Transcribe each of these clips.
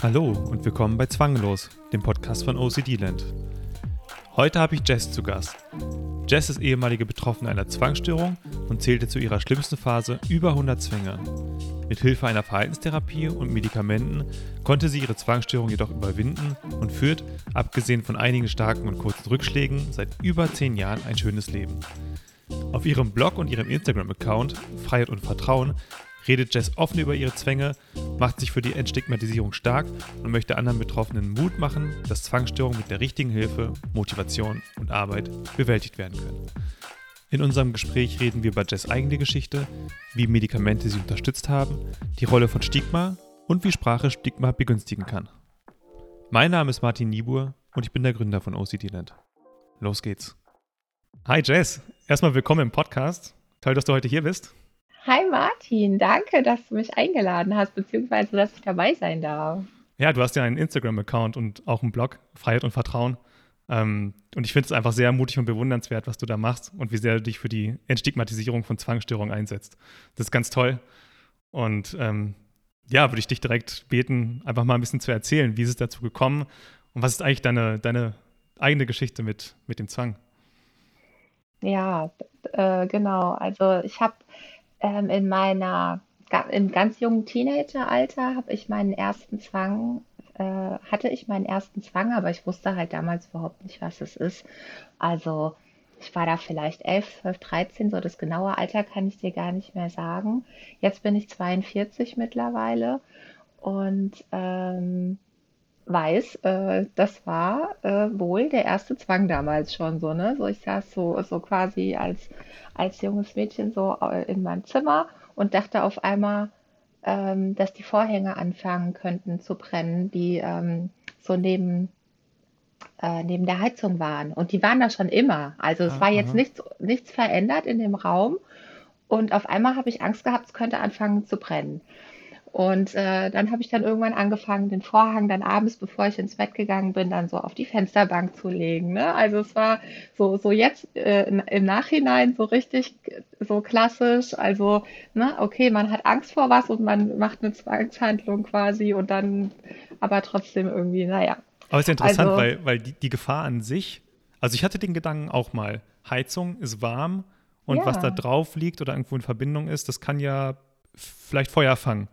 Hallo und willkommen bei Zwanglos, dem Podcast von OCD Land. Heute habe ich Jess zu Gast. Jess ist ehemalige Betroffene einer Zwangsstörung und zählte zu ihrer schlimmsten Phase über 100 Zwänge. Mit Hilfe einer Verhaltenstherapie und Medikamenten konnte sie ihre Zwangsstörung jedoch überwinden und führt, abgesehen von einigen starken und kurzen Rückschlägen, seit über 10 Jahren ein schönes Leben. Auf ihrem Blog und ihrem Instagram-Account Freiheit und Vertrauen redet Jess offen über ihre Zwänge, macht sich für die Entstigmatisierung stark und möchte anderen Betroffenen Mut machen, dass Zwangsstörungen mit der richtigen Hilfe, Motivation und Arbeit bewältigt werden können. In unserem Gespräch reden wir über Jess eigene Geschichte, wie Medikamente sie unterstützt haben, die Rolle von Stigma und wie Sprache Stigma begünstigen kann. Mein Name ist Martin Niebuhr und ich bin der Gründer von OCD-Land. Los geht's. Hi Jess, erstmal willkommen im Podcast. Toll, dass du heute hier bist. Hi Martin, danke, dass du mich eingeladen hast, beziehungsweise dass ich dabei sein darf. Ja, du hast ja einen Instagram-Account und auch einen Blog, Freiheit und Vertrauen. Ähm, und ich finde es einfach sehr mutig und bewundernswert, was du da machst und wie sehr du dich für die Entstigmatisierung von Zwangsstörungen einsetzt. Das ist ganz toll. Und ähm, ja, würde ich dich direkt beten, einfach mal ein bisschen zu erzählen, wie ist es dazu gekommen und was ist eigentlich deine, deine eigene Geschichte mit, mit dem Zwang? Ja, äh, genau. Also ich habe ähm, in meiner, im ganz jungen Teenageralter habe ich meinen ersten Zwang, äh, hatte ich meinen ersten Zwang, aber ich wusste halt damals überhaupt nicht, was es ist. Also ich war da vielleicht 11, 12, 13, so das genaue Alter kann ich dir gar nicht mehr sagen. Jetzt bin ich 42 mittlerweile und ähm, weiß, äh, das war äh, wohl der erste Zwang damals schon so, ne? So ich saß so, so quasi als, als junges Mädchen so äh, in meinem Zimmer und dachte auf einmal, ähm, dass die Vorhänge anfangen könnten zu brennen, die ähm, so neben, äh, neben der Heizung waren. Und die waren da schon immer. Also es ah, war jetzt nichts, nichts verändert in dem Raum. Und auf einmal habe ich Angst gehabt, es könnte anfangen zu brennen. Und äh, dann habe ich dann irgendwann angefangen, den Vorhang dann abends, bevor ich ins Bett gegangen bin, dann so auf die Fensterbank zu legen. Ne? Also es war so, so jetzt äh, im Nachhinein so richtig so klassisch. Also, ne, okay, man hat Angst vor was und man macht eine Zwangshandlung quasi und dann aber trotzdem irgendwie, naja. Aber es ist interessant, also, weil, weil die, die Gefahr an sich, also ich hatte den Gedanken auch mal, Heizung ist warm und ja. was da drauf liegt oder irgendwo in Verbindung ist, das kann ja vielleicht Feuer fangen.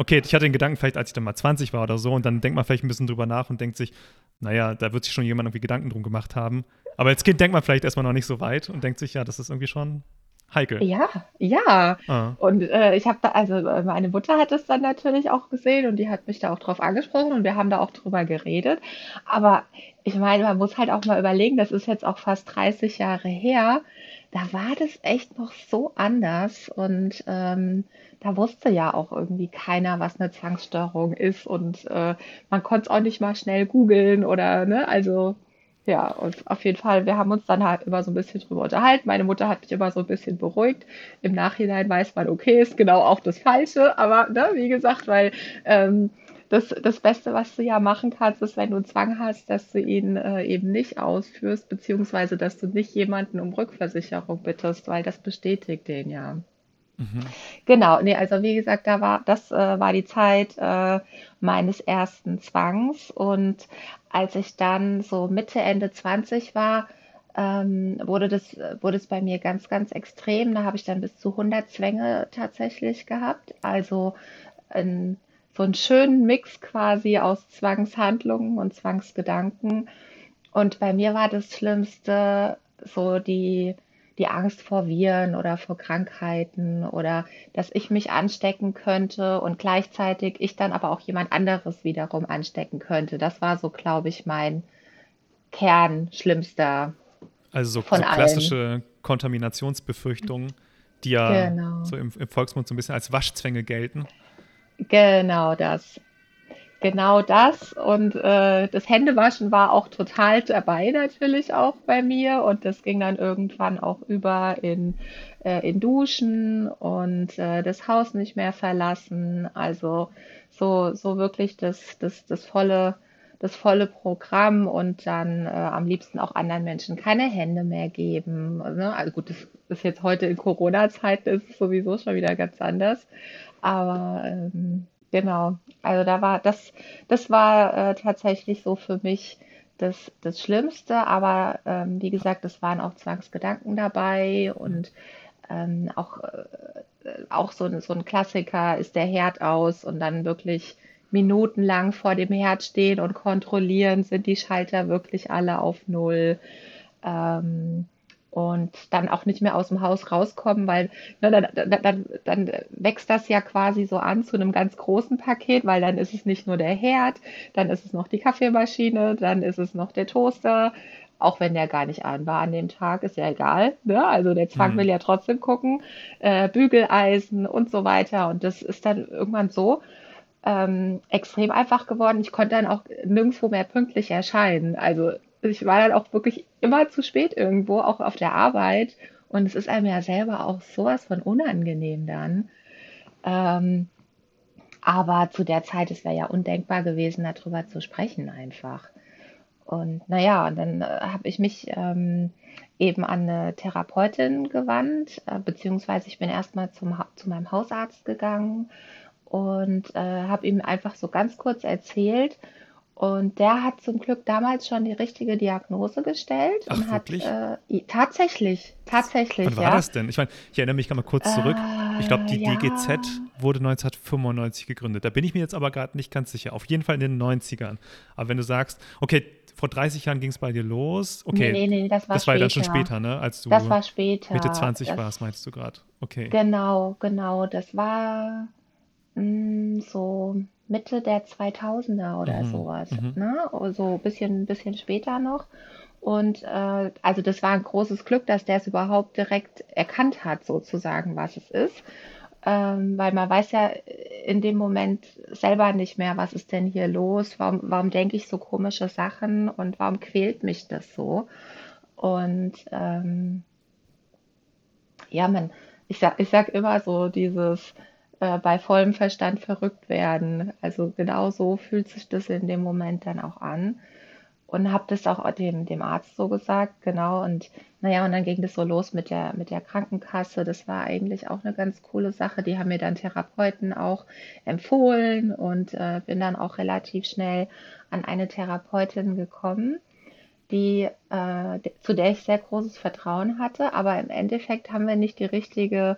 Okay, ich hatte den Gedanken vielleicht, als ich dann mal 20 war oder so, und dann denkt man vielleicht ein bisschen drüber nach und denkt sich, naja, da wird sich schon jemand irgendwie Gedanken drum gemacht haben. Aber als Kind denkt man vielleicht erstmal noch nicht so weit und denkt sich, ja, das ist irgendwie schon heikel. Ja, ja. Ah. Und äh, ich habe da, also äh, meine Mutter hat es dann natürlich auch gesehen und die hat mich da auch drauf angesprochen und wir haben da auch drüber geredet. Aber ich meine, man muss halt auch mal überlegen, das ist jetzt auch fast 30 Jahre her. Da war das echt noch so anders und ähm, da wusste ja auch irgendwie keiner, was eine Zwangsstörung ist und äh, man konnte es auch nicht mal schnell googeln oder, ne, also ja, und auf jeden Fall, wir haben uns dann halt immer so ein bisschen drüber unterhalten. Meine Mutter hat mich immer so ein bisschen beruhigt. Im Nachhinein weiß man, okay, ist genau auch das Falsche, aber ne, wie gesagt, weil ähm, das, das Beste, was du ja machen kannst, ist, wenn du einen Zwang hast, dass du ihn äh, eben nicht ausführst, beziehungsweise dass du nicht jemanden um Rückversicherung bittest, weil das bestätigt den ja. Mhm. Genau, nee, also wie gesagt, da war, das äh, war die Zeit äh, meines ersten Zwangs und als ich dann so Mitte, Ende 20 war, ähm, wurde das, wurde es bei mir ganz, ganz extrem. Da habe ich dann bis zu 100 Zwänge tatsächlich gehabt. Also ein, so einen schönen Mix quasi aus Zwangshandlungen und Zwangsgedanken. Und bei mir war das Schlimmste so die, die Angst vor Viren oder vor Krankheiten oder dass ich mich anstecken könnte und gleichzeitig ich dann aber auch jemand anderes wiederum anstecken könnte. Das war so, glaube ich, mein Kern schlimmster. Also so, so klassische allen. Kontaminationsbefürchtungen, die ja genau. so im, im Volksmund so ein bisschen als Waschzwänge gelten. Genau das genau das. Und äh, das Händewaschen war auch total dabei natürlich auch bei mir. Und das ging dann irgendwann auch über in, äh, in Duschen und äh, das Haus nicht mehr verlassen. Also so, so wirklich das, das, das volle das volle Programm und dann äh, am liebsten auch anderen Menschen keine Hände mehr geben. Ne? Also gut, das ist jetzt heute in Corona-Zeiten ist es sowieso schon wieder ganz anders. Aber ähm, genau, also da war das, das war äh, tatsächlich so für mich das, das Schlimmste. Aber ähm, wie gesagt, es waren auch Zwangsgedanken dabei und ähm, auch, äh, auch so, so ein Klassiker ist der Herd aus und dann wirklich minutenlang vor dem Herd stehen und kontrollieren, sind die Schalter wirklich alle auf Null. Ähm, und dann auch nicht mehr aus dem Haus rauskommen, weil ne, dann, dann, dann wächst das ja quasi so an zu einem ganz großen Paket, weil dann ist es nicht nur der Herd, dann ist es noch die Kaffeemaschine, dann ist es noch der Toaster, auch wenn der gar nicht an war an dem Tag, ist ja egal. Ne? Also der Zwang mhm. will ja trotzdem gucken, äh, Bügeleisen und so weiter. Und das ist dann irgendwann so, ähm, extrem einfach geworden. Ich konnte dann auch nirgendwo mehr pünktlich erscheinen. Also ich war dann auch wirklich immer zu spät irgendwo, auch auf der Arbeit. Und es ist einem ja selber auch sowas von unangenehm dann. Ähm, aber zu der Zeit, es wäre ja undenkbar gewesen, darüber zu sprechen einfach. Und naja, und dann äh, habe ich mich ähm, eben an eine Therapeutin gewandt, äh, beziehungsweise ich bin erstmal zu meinem Hausarzt gegangen und äh, habe ihm einfach so ganz kurz erzählt. Und der hat zum Glück damals schon die richtige Diagnose gestellt Ach, und wirklich? hat äh, tatsächlich, tatsächlich. Wann war ja. das denn? Ich meine, ich erinnere mich mal kurz zurück. Äh, ich glaube, die ja. DGZ wurde 1995 gegründet. Da bin ich mir jetzt aber gerade nicht ganz sicher. Auf jeden Fall in den 90ern. Aber wenn du sagst, okay, vor 30 Jahren ging es bei dir los. Okay, Nee, nee, nee, das war das war ja dann schon später. ne? Als du Das war später. Mitte 20 Das- warst, meinst du gerade. Okay. Genau, genau. Das war mh, so Mitte der 2000er oder Mhm, sowas. mhm. Ne? So ein bisschen, bisschen später noch. Und äh, also das war ein großes Glück, dass der es überhaupt direkt erkannt hat, sozusagen, was es ist. Ähm, weil man weiß ja in dem Moment selber nicht mehr, was ist denn hier los, warum, warum denke ich so komische Sachen und warum quält mich das so. Und ähm, ja, man, ich sag, ich sag immer so dieses äh, bei vollem Verstand verrückt werden. Also genau so fühlt sich das in dem Moment dann auch an. Und habe das auch dem, dem Arzt so gesagt, genau. Und naja, und dann ging das so los mit der, mit der Krankenkasse. Das war eigentlich auch eine ganz coole Sache. Die haben mir dann Therapeuten auch empfohlen und äh, bin dann auch relativ schnell an eine Therapeutin gekommen, die, äh, zu der ich sehr großes Vertrauen hatte. Aber im Endeffekt haben wir nicht die richtige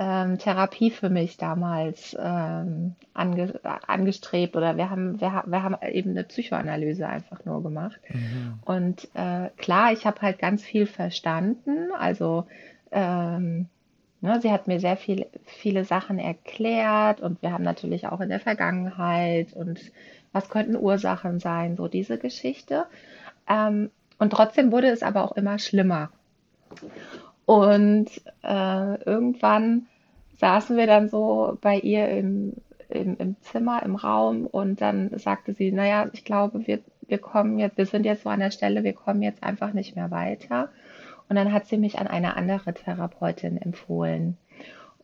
ähm, Therapie für mich damals ähm, ange angestrebt oder wir haben, wir, wir haben eben eine Psychoanalyse einfach nur gemacht. Mhm. Und äh, klar, ich habe halt ganz viel verstanden. Also ähm, ne, sie hat mir sehr viel, viele Sachen erklärt und wir haben natürlich auch in der Vergangenheit und was könnten Ursachen sein, so diese Geschichte. Ähm, und trotzdem wurde es aber auch immer schlimmer. Und äh, irgendwann saßen wir dann so bei ihr im, im, im Zimmer, im Raum und dann sagte sie, naja, ich glaube, wir, wir kommen jetzt, wir sind jetzt so an der Stelle, wir kommen jetzt einfach nicht mehr weiter. Und dann hat sie mich an eine andere Therapeutin empfohlen.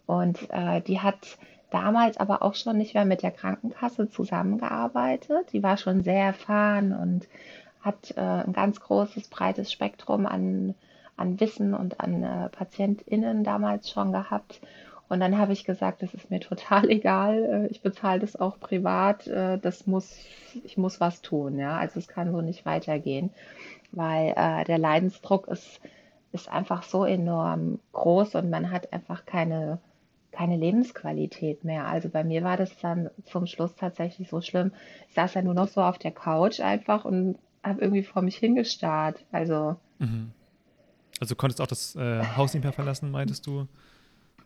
Und äh, die hat damals aber auch schon nicht mehr mit der Krankenkasse zusammengearbeitet. Die war schon sehr erfahren und hat äh, ein ganz großes, breites Spektrum an, an Wissen und an äh, PatientInnen damals schon gehabt. Und dann habe ich gesagt, das ist mir total egal. äh, Ich bezahle das auch privat. äh, Das muss, ich muss was tun. Ja, also es kann so nicht weitergehen, weil äh, der Leidensdruck ist, ist einfach so enorm groß und man hat einfach keine, keine Lebensqualität mehr. Also bei mir war das dann zum Schluss tatsächlich so schlimm. Ich saß ja nur noch so auf der Couch einfach und habe irgendwie vor mich hingestarrt. Also, Mhm. Also du konntest auch das äh, Haus nicht mehr verlassen, meintest du?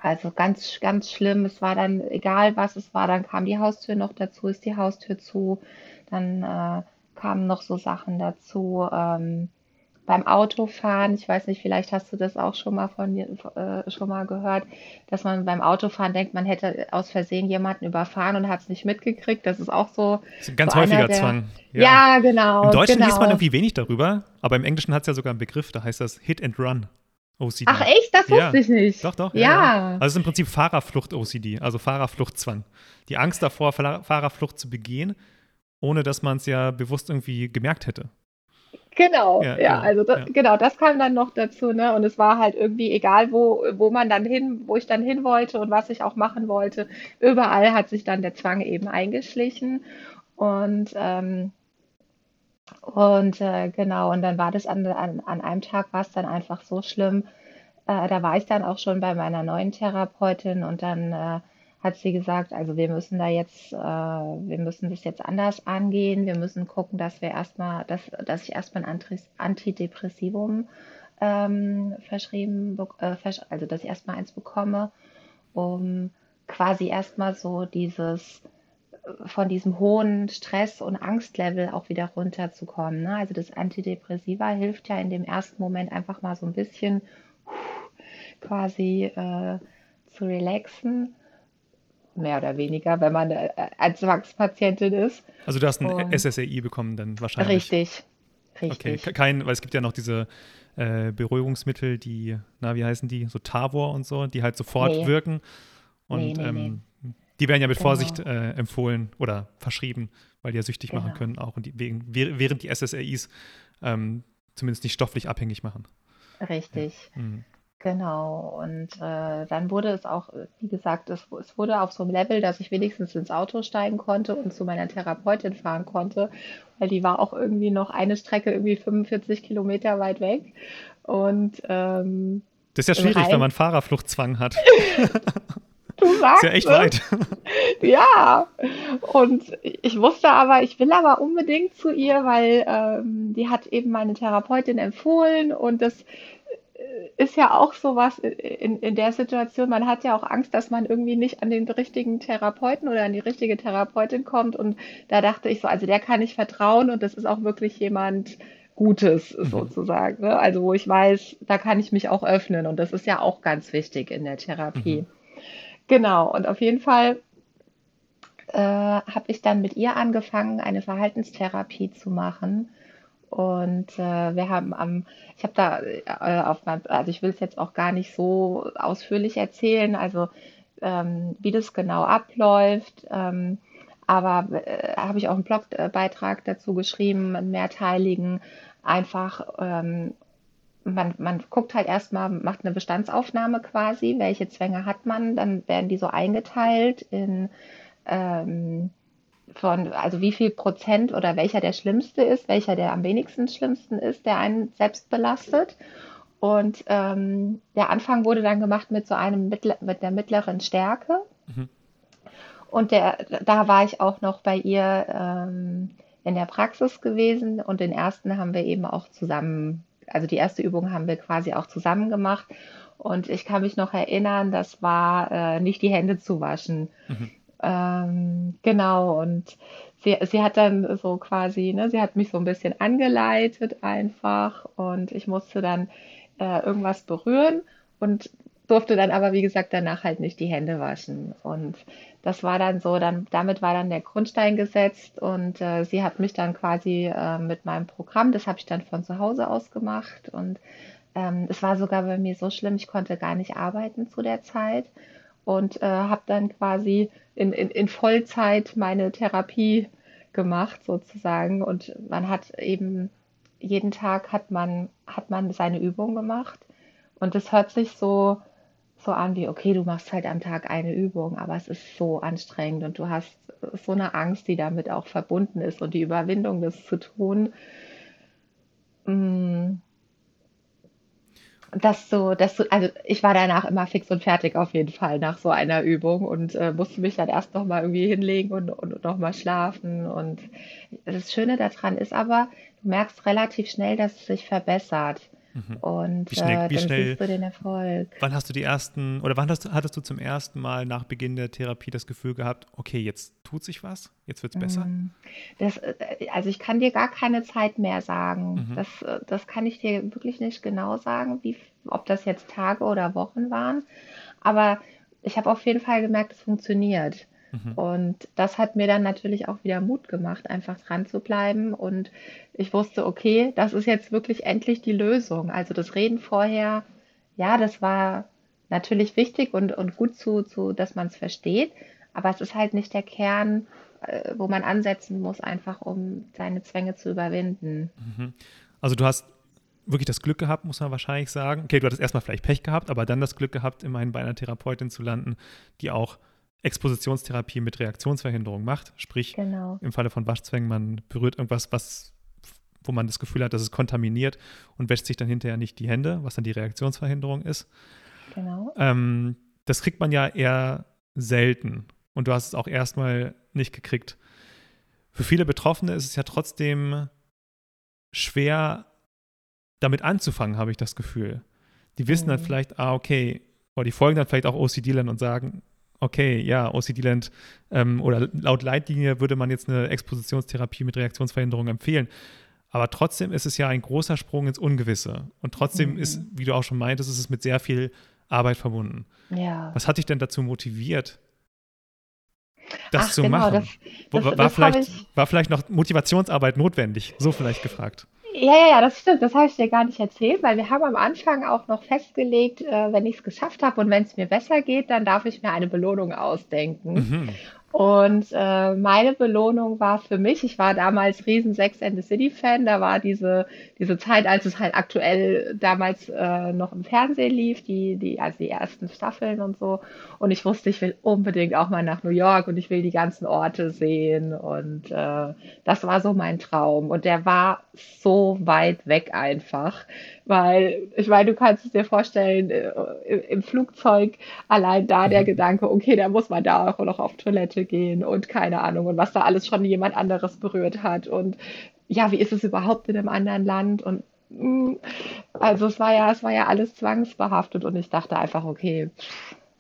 also ganz, ganz schlimm. Es war dann, egal was es war, dann kam die Haustür noch dazu, ist die Haustür zu. Dann äh, kamen noch so Sachen dazu. Ähm, beim Autofahren, ich weiß nicht, vielleicht hast du das auch schon mal von äh, schon mal gehört, dass man beim Autofahren denkt, man hätte aus Versehen jemanden überfahren und hat es nicht mitgekriegt. Das ist auch so. Das ist ein ganz so häufiger der- Zwang. Ja, genau. Im Deutschen genau. liest man irgendwie wenig darüber, aber im Englischen hat es ja sogar einen Begriff, da heißt das Hit and Run OCD. Ach echt? Das Ja. wusste ich nicht. Doch, doch. Ja. Also es ist im Prinzip Fahrerflucht-OCD, also Fahrerfluchtzwang. Die Angst davor, Fahrerflucht zu begehen ohne dass man es ja bewusst irgendwie gemerkt hätte. Genau, ja, ja, also das, ja. genau, das kam dann noch dazu, ne? Und es war halt irgendwie egal, wo, wo man dann hin, wo ich dann hin wollte und was ich auch machen wollte. Überall hat sich dann der Zwang eben eingeschlichen. Und ähm, und äh, genau, und dann war das an, an, an einem Tag war es dann einfach so schlimm. Äh, da war ich dann auch schon bei meiner neuen Therapeutin und dann äh, hat sie gesagt, also wir müssen da jetzt, äh, wir müssen das jetzt anders angehen. Wir müssen gucken, dass wir erstmal, dass, dass ich erstmal ein Antidepressivum ähm, verschrieben, äh, also dass ich erstmal eins bekomme, um quasi erstmal so dieses von diesem hohen Stress- und Angstlevel auch wieder runterzukommen. Ne? Also das Antidepressiva hilft ja in dem ersten Moment einfach mal so ein bisschen quasi äh, zu relaxen mehr oder weniger, wenn man äh, als Zwangspatientin ist. Also du hast ein Und SSRI bekommen dann wahrscheinlich. Richtig, richtig. Okay, kein, weil es gibt ja noch diese äh, Beruhigungsmittel, die, na, wie heißen die, so Tavor und so, die halt sofort nee. wirken. Und nee, nee, ähm, die werden ja mit genau. Vorsicht äh, empfohlen oder verschrieben, weil die ja süchtig genau. machen können auch und die, während die SSRIs ähm, zumindest nicht stofflich abhängig machen. Richtig. Ja. Mhm. Genau, und äh, dann wurde es auch, wie gesagt, es, es wurde auf so einem Level, dass ich wenigstens ins Auto steigen konnte und zu meiner Therapeutin fahren konnte, weil die war auch irgendwie noch eine Strecke irgendwie 45 Kilometer weit weg. Und ähm, das ist ja schwierig, Rhein wenn man Fahrerfluchtzwang hat. Du sagst ist ja echt es. weit. Ja, und ich wusste aber, ich will aber unbedingt zu ihr, weil ähm, die hat eben meine Therapeutin empfohlen und das ist ja auch sowas in, in der Situation, man hat ja auch Angst, dass man irgendwie nicht an den richtigen Therapeuten oder an die richtige Therapeutin kommt. Und da dachte ich so, also der kann ich vertrauen und das ist auch wirklich jemand Gutes mhm. sozusagen. Ne? Also wo ich weiß, da kann ich mich auch öffnen und das ist ja auch ganz wichtig in der Therapie. Mhm. Genau, und auf jeden Fall äh, habe ich dann mit ihr angefangen, eine Verhaltenstherapie zu machen und äh, wir haben am, ich habe da äh, auf meinem, also ich will es jetzt auch gar nicht so ausführlich erzählen, also ähm, wie das genau abläuft. Ähm, aber äh, habe ich auch einen Blogbeitrag dazu geschrieben, einen mehrteiligen, einfach ähm, man, man guckt halt erstmal, macht eine Bestandsaufnahme quasi, welche Zwänge hat man, dann werden die so eingeteilt in ähm, von, also wie viel Prozent oder welcher der schlimmste ist, welcher der am wenigsten schlimmsten ist, der einen selbst belastet. Und ähm, der Anfang wurde dann gemacht mit so einem Mittler, mit der mittleren Stärke. Mhm. Und der, da war ich auch noch bei ihr ähm, in der Praxis gewesen und den ersten haben wir eben auch zusammen, also die erste Übung haben wir quasi auch zusammen gemacht. Und ich kann mich noch erinnern, das war äh, nicht die Hände zu waschen. Mhm. Ähm, genau, und sie, sie hat dann so quasi, ne, sie hat mich so ein bisschen angeleitet einfach und ich musste dann äh, irgendwas berühren und durfte dann aber, wie gesagt, danach halt nicht die Hände waschen. Und das war dann so, dann, damit war dann der Grundstein gesetzt und äh, sie hat mich dann quasi äh, mit meinem Programm, das habe ich dann von zu Hause aus gemacht und ähm, es war sogar bei mir so schlimm, ich konnte gar nicht arbeiten zu der Zeit und äh, habe dann quasi in, in, in Vollzeit meine Therapie gemacht sozusagen. Und man hat eben jeden Tag hat man hat man seine Übung gemacht. Und es hört sich so so an wie okay du machst halt am Tag eine Übung aber es ist so anstrengend und du hast so eine Angst die damit auch verbunden ist und die Überwindung das zu tun. Mm, dass du, dass du, also ich war danach immer fix und fertig auf jeden Fall nach so einer Übung und äh, musste mich dann erst nochmal irgendwie hinlegen und, und nochmal schlafen. Und das Schöne daran ist aber, du merkst relativ schnell, dass es sich verbessert. Mhm. Und wie schnell, äh, wie schnell, siehst du den Erfolg. Wann hast du die ersten, oder wann hast, hattest du zum ersten Mal nach Beginn der Therapie das Gefühl gehabt, okay, jetzt tut sich was, jetzt wird es besser? Mm, das, äh, also ich kann dir gar keine Zeit mehr sagen. Mhm. Das, äh, das kann ich dir wirklich nicht genau sagen, wie, ob das jetzt Tage oder Wochen waren. Aber ich habe auf jeden Fall gemerkt, es funktioniert. Mhm. Und das hat mir dann natürlich auch wieder Mut gemacht, einfach dran zu bleiben. Und ich wusste, okay, das ist jetzt wirklich endlich die Lösung. Also das Reden vorher, ja, das war natürlich wichtig und, und gut zu, zu dass man es versteht. Aber es ist halt nicht der Kern äh, wo man ansetzen muss, einfach um seine Zwänge zu überwinden. Mhm. Also du hast wirklich das Glück gehabt, muss man wahrscheinlich sagen. Okay, du hattest erstmal vielleicht Pech gehabt, aber dann das Glück gehabt, immerhin bei einer Therapeutin zu landen, die auch Expositionstherapie mit Reaktionsverhinderung macht. Sprich, genau. im Falle von Waschzwängen, man berührt irgendwas, was, wo man das Gefühl hat, dass es kontaminiert und wäscht sich dann hinterher nicht die Hände, was dann die Reaktionsverhinderung ist. Genau. Ähm, das kriegt man ja eher selten. Und du hast es auch erstmal nicht gekriegt. Für viele Betroffene ist es ja trotzdem schwer, damit anzufangen, habe ich das Gefühl. Die wissen mhm. dann vielleicht, ah, okay, oder die folgen dann vielleicht auch OCD-Land und sagen, okay, ja, OCD-Land ähm, oder laut Leitlinie würde man jetzt eine Expositionstherapie mit Reaktionsverhinderung empfehlen. Aber trotzdem ist es ja ein großer Sprung ins Ungewisse. Und trotzdem mhm. ist, wie du auch schon meintest, ist es mit sehr viel Arbeit verbunden. Ja. Was hat dich denn dazu motiviert, das Ach, zu genau, machen? Das, das, war, das vielleicht, war vielleicht noch Motivationsarbeit notwendig? So vielleicht gefragt. Ja, ja, ja, das stimmt. Das habe ich dir gar nicht erzählt, weil wir haben am Anfang auch noch festgelegt, äh, wenn ich es geschafft habe und wenn es mir besser geht, dann darf ich mir eine Belohnung ausdenken. Mhm. Und äh, meine Belohnung war für mich, ich war damals riesen Sex and the City Fan, da war diese, diese Zeit, als es halt aktuell damals äh, noch im Fernsehen lief, die, die, also die ersten Staffeln und so. Und ich wusste, ich will unbedingt auch mal nach New York und ich will die ganzen Orte sehen. Und äh, das war so mein Traum. Und der war so weit weg einfach. Weil, ich meine, du kannst es dir vorstellen, äh, im Flugzeug allein da der mhm. Gedanke, okay, da muss man da auch noch auf Toilette gehen und keine Ahnung und was da alles schon jemand anderes berührt hat und ja, wie ist es überhaupt in einem anderen Land und mm, also es war ja, es war ja alles zwangsbehaftet und ich dachte einfach, okay,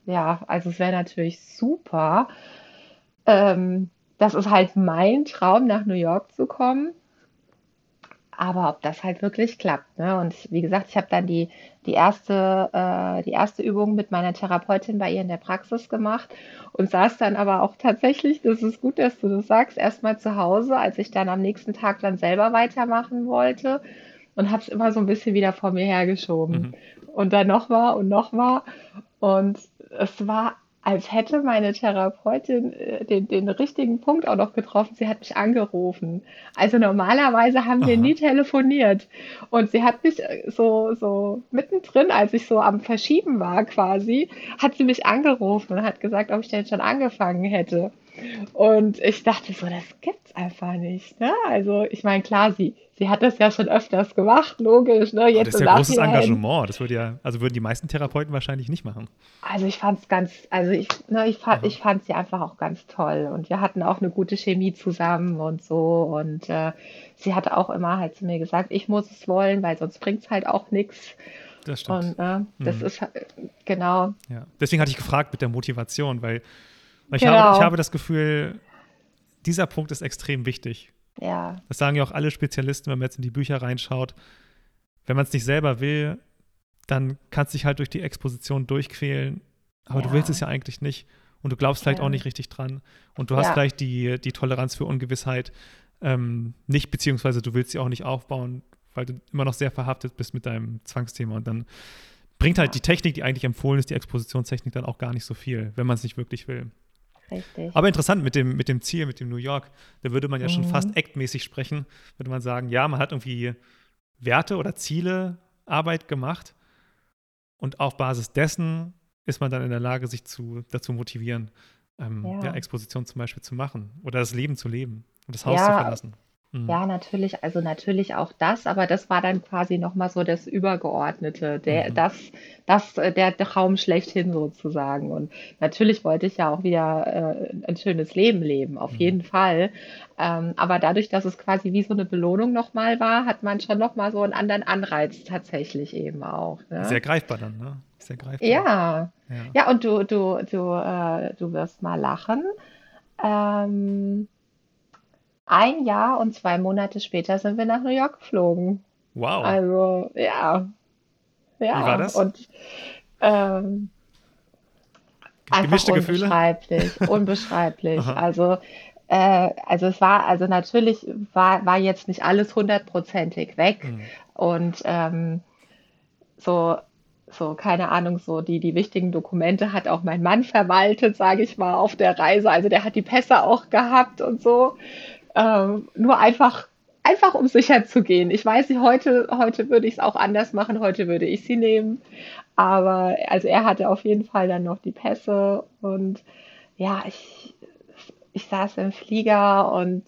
ja, also es wäre natürlich super. Ähm, das ist halt mein Traum, nach New York zu kommen aber ob das halt wirklich klappt. Ne? Und ich, wie gesagt, ich habe dann die, die, erste, äh, die erste Übung mit meiner Therapeutin bei ihr in der Praxis gemacht und saß dann aber auch tatsächlich, das ist gut, dass du das sagst, erstmal zu Hause, als ich dann am nächsten Tag dann selber weitermachen wollte und habe es immer so ein bisschen wieder vor mir hergeschoben. Mhm. Und dann nochmal und nochmal. Und es war als hätte meine Therapeutin äh, den, den richtigen Punkt auch noch getroffen. Sie hat mich angerufen. Also normalerweise haben wir Aha. nie telefoniert. Und sie hat mich äh, so, so mittendrin, als ich so am Verschieben war quasi, hat sie mich angerufen und hat gesagt, ob ich denn schon angefangen hätte. Und ich dachte so, das gibt's einfach nicht. Ne? Also ich meine, klar, sie, sie hat das ja schon öfters gemacht, logisch. Ne? Jetzt das ist ja großes Engagement. Das würde ja, also würden die meisten Therapeuten wahrscheinlich nicht machen. Also ich fand es ganz, also ich, ne, ich fand, ich fand sie einfach auch ganz toll. Und wir hatten auch eine gute Chemie zusammen und so. Und äh, sie hat auch immer halt zu mir gesagt, ich muss es wollen, weil sonst bringt es halt auch nichts. Das stimmt. Und äh, das mhm. ist genau. Ja. Deswegen hatte ich gefragt mit der Motivation, weil ich, genau. habe, ich habe das Gefühl, dieser Punkt ist extrem wichtig. Ja. Das sagen ja auch alle Spezialisten, wenn man jetzt in die Bücher reinschaut. Wenn man es nicht selber will, dann kannst du dich halt durch die Exposition durchquälen, aber ja. du willst es ja eigentlich nicht und du glaubst vielleicht ja. auch nicht richtig dran und du hast vielleicht die, die Toleranz für Ungewissheit ähm, nicht, beziehungsweise du willst sie auch nicht aufbauen, weil du immer noch sehr verhaftet bist mit deinem Zwangsthema und dann bringt halt die Technik, die eigentlich empfohlen ist, die Expositionstechnik dann auch gar nicht so viel, wenn man es nicht wirklich will. Richtig. Aber interessant mit dem, mit dem Ziel, mit dem New York, da würde man ja mhm. schon fast aktmäßig sprechen, würde man sagen, ja, man hat irgendwie Werte oder Ziele, Arbeit gemacht und auf Basis dessen ist man dann in der Lage, sich zu, dazu motivieren, ähm, ja. ja. Exposition zum Beispiel zu machen oder das Leben zu leben und das Haus ja, zu verlassen. Mhm. Ja, natürlich, also natürlich auch das, aber das war dann quasi nochmal so das Übergeordnete, der, mhm. das, das, äh, der Traum schlechthin sozusagen. Und natürlich wollte ich ja auch wieder äh, ein schönes Leben leben, auf mhm. jeden Fall. Ähm, aber dadurch, dass es quasi wie so eine Belohnung nochmal war, hat man schon nochmal so einen anderen Anreiz tatsächlich eben auch. Ne? Sehr greifbar dann, ne? Sehr greifbar. Ja. Ja, ja und du, du, du, äh, du wirst mal lachen. Ähm, ein Jahr und zwei Monate später sind wir nach New York geflogen. Wow. Also, ja. Ja. Wie war das? Und ähm, einfach unbeschreiblich. Gefühle? Unbeschreiblich. also, äh, also es war, also natürlich war, war jetzt nicht alles hundertprozentig weg. Mhm. Und ähm, so so, keine Ahnung, so die, die wichtigen Dokumente hat auch mein Mann verwaltet, sage ich mal, auf der Reise. Also der hat die Pässe auch gehabt und so. Ähm, nur einfach, einfach um sicher zu gehen. Ich weiß heute, heute würde ich es auch anders machen, heute würde ich sie nehmen. Aber also er hatte auf jeden Fall dann noch die Pässe und ja, ich, ich saß im Flieger und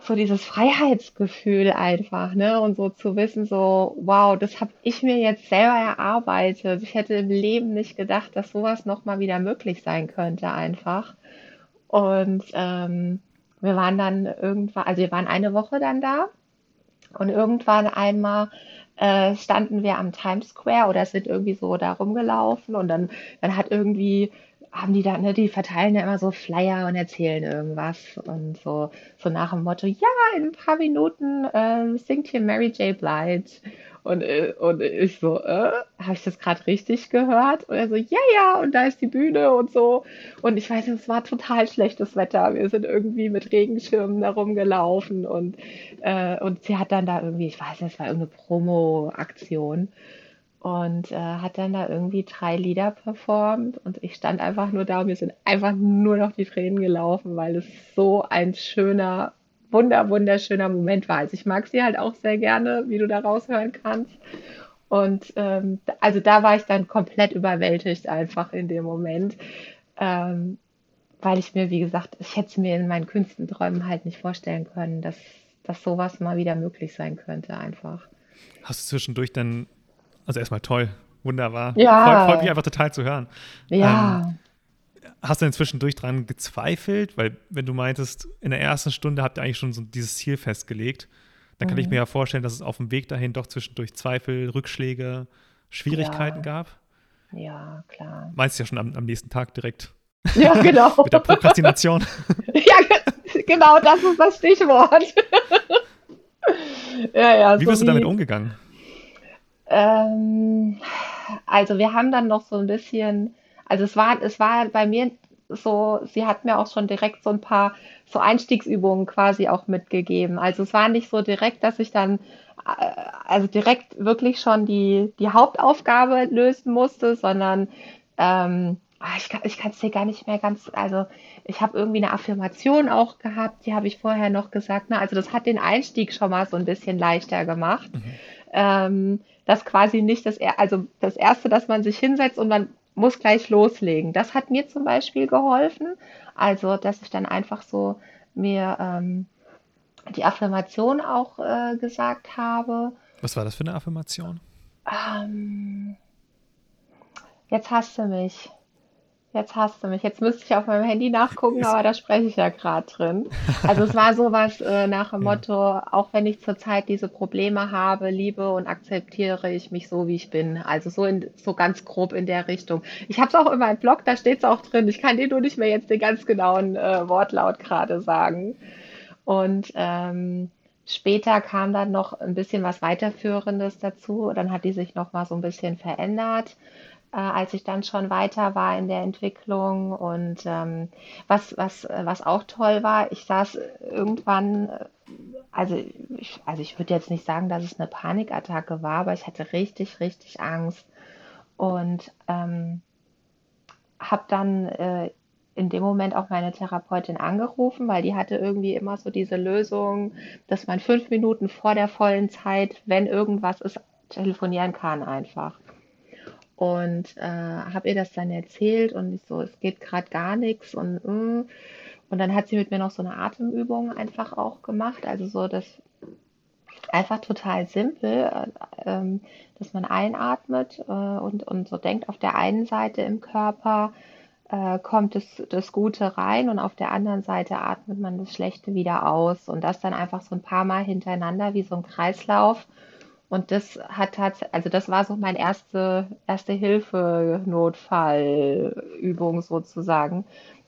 so dieses Freiheitsgefühl einfach, ne? Und so zu wissen, so, wow, das habe ich mir jetzt selber erarbeitet. Ich hätte im Leben nicht gedacht, dass sowas nochmal wieder möglich sein könnte, einfach. Und ähm, wir waren dann irgendwann, also wir waren eine Woche dann da und irgendwann einmal äh, standen wir am Times Square oder sind irgendwie so da rumgelaufen und dann, dann hat irgendwie haben die da, ne, die verteilen ja immer so Flyer und erzählen irgendwas und so, so nach dem Motto, ja, in ein paar Minuten äh, singt hier Mary J. Blige. Und, äh, und ich so, äh, habe ich das gerade richtig gehört? Und er so, ja, ja, und da ist die Bühne und so. Und ich weiß es war total schlechtes Wetter. Wir sind irgendwie mit Regenschirmen da rumgelaufen und, äh, und sie hat dann da irgendwie, ich weiß nicht, es war irgendeine Promo-Aktion und äh, hat dann da irgendwie drei Lieder performt und ich stand einfach nur da und mir sind einfach nur noch die Tränen gelaufen, weil es so ein schöner, wunder, wunderschöner Moment war. Also ich mag sie halt auch sehr gerne, wie du da raushören kannst. Und ähm, also da war ich dann komplett überwältigt einfach in dem Moment, ähm, weil ich mir, wie gesagt, ich hätte es mir in meinen kühnsten Träumen halt nicht vorstellen können, dass, dass sowas mal wieder möglich sein könnte einfach. Hast du zwischendurch dann also erstmal toll, wunderbar. Ja. Freut, freut mich einfach total zu hören. Ja. Ähm, hast du denn zwischendurch dran gezweifelt? Weil, wenn du meintest, in der ersten Stunde habt ihr eigentlich schon so dieses Ziel festgelegt, dann kann mhm. ich mir ja vorstellen, dass es auf dem Weg dahin doch zwischendurch Zweifel, Rückschläge, Schwierigkeiten ja. gab. Ja, klar. Meinst du ja schon am, am nächsten Tag direkt? Ja, genau. Mit der Prokrastination. ja, genau, das ist das Stichwort. ja, ja, wie so bist du damit umgegangen? Ähm, also wir haben dann noch so ein bisschen, also es war, es war bei mir so, sie hat mir auch schon direkt so ein paar so Einstiegsübungen quasi auch mitgegeben. Also es war nicht so direkt, dass ich dann äh, also direkt wirklich schon die, die Hauptaufgabe lösen musste, sondern ähm, ah, ich kann ich es dir gar nicht mehr ganz, also ich habe irgendwie eine Affirmation auch gehabt, die habe ich vorher noch gesagt. Ne? Also das hat den Einstieg schon mal so ein bisschen leichter gemacht. Mhm. Ähm, dass quasi nicht das, also das Erste, dass man sich hinsetzt und man muss gleich loslegen. Das hat mir zum Beispiel geholfen. Also, dass ich dann einfach so mir ähm, die Affirmation auch äh, gesagt habe. Was war das für eine Affirmation? Ähm, jetzt hast du mich. Jetzt hast du mich. Jetzt müsste ich auf meinem Handy nachgucken, aber da spreche ich ja gerade drin. Also es war sowas äh, nach dem Motto, auch wenn ich zurzeit diese Probleme habe, liebe und akzeptiere ich mich so, wie ich bin. Also so, in, so ganz grob in der Richtung. Ich habe es auch in meinem Blog, da steht es auch drin. Ich kann dir nur nicht mehr jetzt den ganz genauen äh, Wortlaut gerade sagen. Und ähm, später kam dann noch ein bisschen was weiterführendes dazu. Dann hat die sich noch mal so ein bisschen verändert äh, als ich dann schon weiter war in der Entwicklung. Und ähm, was, was, was auch toll war, ich saß irgendwann, äh, also ich, also ich würde jetzt nicht sagen, dass es eine Panikattacke war, aber ich hatte richtig, richtig Angst. Und ähm, habe dann äh, in dem Moment auch meine Therapeutin angerufen, weil die hatte irgendwie immer so diese Lösung, dass man fünf Minuten vor der vollen Zeit, wenn irgendwas ist, telefonieren kann einfach und äh, habe ihr das dann erzählt und ich so, es geht gerade gar nichts und äh. und dann hat sie mit mir noch so eine Atemübung einfach auch gemacht, also so das einfach total simpel, äh, ähm, dass man einatmet äh, und und so denkt, auf der einen Seite im Körper äh, kommt das, das Gute rein und auf der anderen Seite atmet man das Schlechte wieder aus. Und das dann einfach so ein paar Mal hintereinander wie so ein Kreislauf und das hat tatsächlich, also das war so meine erste, erste Hilfe-Notfallübung sozusagen,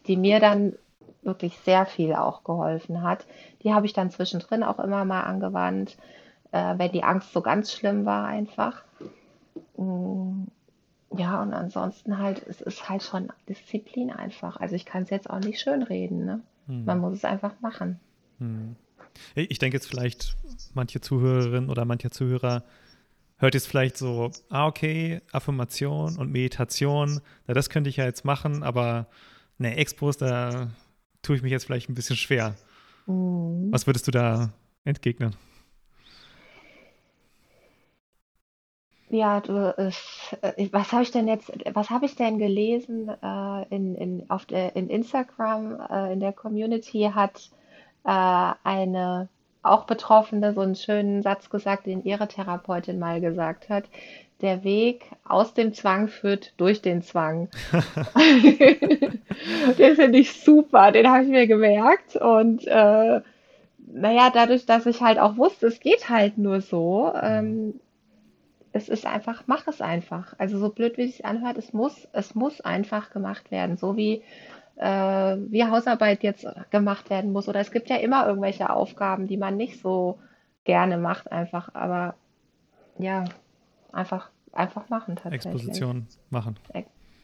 die mir dann wirklich sehr viel auch geholfen hat. Die habe ich dann zwischendrin auch immer mal angewandt, äh, wenn die Angst so ganz schlimm war einfach. Mm, ja, und ansonsten halt, es ist halt schon Disziplin einfach. Also ich kann es jetzt auch nicht schönreden. Ne? Hm. Man muss es einfach machen. Hm. Ich denke jetzt vielleicht, manche Zuhörerinnen oder manche Zuhörer hört jetzt vielleicht so, ah, okay, Affirmation und Meditation, na, das könnte ich ja jetzt machen, aber ne, Expos, da tue ich mich jetzt vielleicht ein bisschen schwer. Mhm. Was würdest du da entgegnen? Ja, du, äh, was habe ich denn jetzt, was habe ich denn gelesen äh, in, in, auf der, in Instagram, äh, in der Community hat äh, eine auch Betroffene so einen schönen Satz gesagt, den ihre Therapeutin mal gesagt hat. Der Weg aus dem Zwang führt durch den Zwang. den finde ich super, den habe ich mir gemerkt. Und äh, naja, dadurch, dass ich halt auch wusste, es geht halt nur so, ähm, es ist einfach, mach es einfach. Also so blöd wie es sich anhört, es muss, es muss einfach gemacht werden. So wie äh, wie Hausarbeit jetzt gemacht werden muss. Oder es gibt ja immer irgendwelche Aufgaben, die man nicht so gerne macht, einfach. Aber ja, einfach, einfach machen tatsächlich. Exposition machen.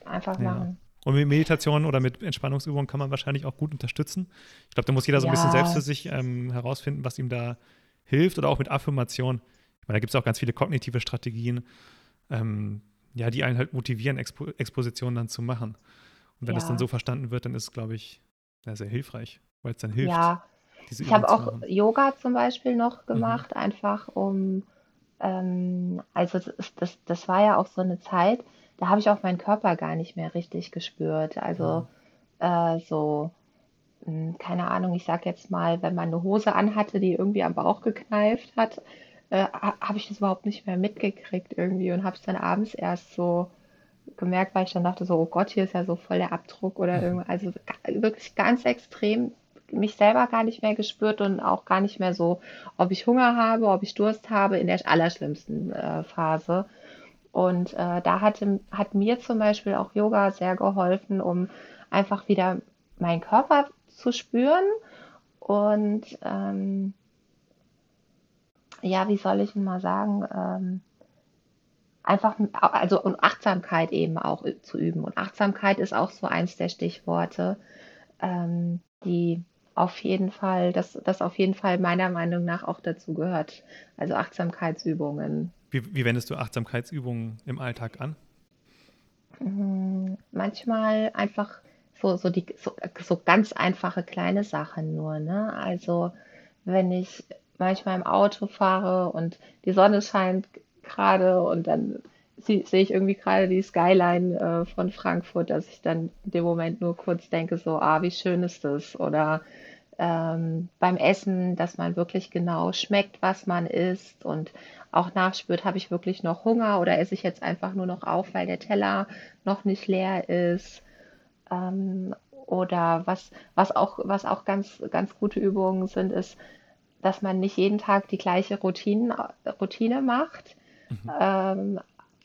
Einfach ja. machen. Und mit Meditation oder mit Entspannungsübungen kann man wahrscheinlich auch gut unterstützen. Ich glaube, da muss jeder so ein ja. bisschen selbst für sich ähm, herausfinden, was ihm da hilft. Oder auch mit Affirmation. Ich meine, da gibt es auch ganz viele kognitive Strategien, ähm, ja, die einen halt motivieren, Expo Expositionen dann zu machen. Und wenn ja. das dann so verstanden wird, dann ist es, glaube ich, sehr, hilfreich, weil es dann hilft. Ja, ich habe auch machen. Yoga zum Beispiel noch mhm. gemacht, mhm. einfach um, ähm, also das, das, das war ja auch so eine Zeit, da habe ich auch meinen Körper gar nicht mehr richtig gespürt. Also mhm. äh, so, mh, hm, keine Ahnung, ich sag jetzt mal, wenn man eine Hose anhatte, die irgendwie am Bauch gekneift hat, äh, habe ich das überhaupt nicht mehr mitgekriegt irgendwie und habe es dann abends erst so gemerkt, weil ich dann dachte so, oh Gott, hier ist ja so voll der Abdruck oder mhm. irgendwie, also wirklich ganz extrem mich selber gar nicht mehr gespürt und auch gar nicht mehr so, ob ich Hunger habe, ob ich Durst habe, in der allerschlimmsten äh, Phase. Und äh, da hatte, hat mir zum Beispiel auch Yoga sehr geholfen, um einfach wieder meinen Körper zu spüren und ähm, ja, wie soll ich mal sagen, ähm, einfach, also und Achtsamkeit eben auch zu üben. Und Achtsamkeit ist auch so eins der Stichworte, ähm, die auf jeden Fall, das, das auf jeden Fall meiner Meinung nach auch dazu gehört. Also Achtsamkeitsübungen. Wie, wie wendest du Achtsamkeitsübungen im Alltag an? Mhm, manchmal einfach so, so, die, so, so ganz einfache kleine Sachen nur. Ne? Also wenn ich manchmal im Auto fahre und die Sonne scheint gerade und dann sehe ich irgendwie gerade die Skyline äh, von Frankfurt, dass ich dann in dem Moment nur kurz denke, so, ah, wie schön ist das? Oder ähm, beim Essen, dass man wirklich genau schmeckt, was man isst und auch nachspürt, habe ich wirklich noch Hunger oder esse ich jetzt einfach nur noch auf, weil der Teller noch nicht leer ist. Ähm, oder was, was auch, was auch ganz, ganz gute Übungen sind, ist, dass man nicht jeden Tag die gleiche Routine, Routine macht, Mhm. Ähm,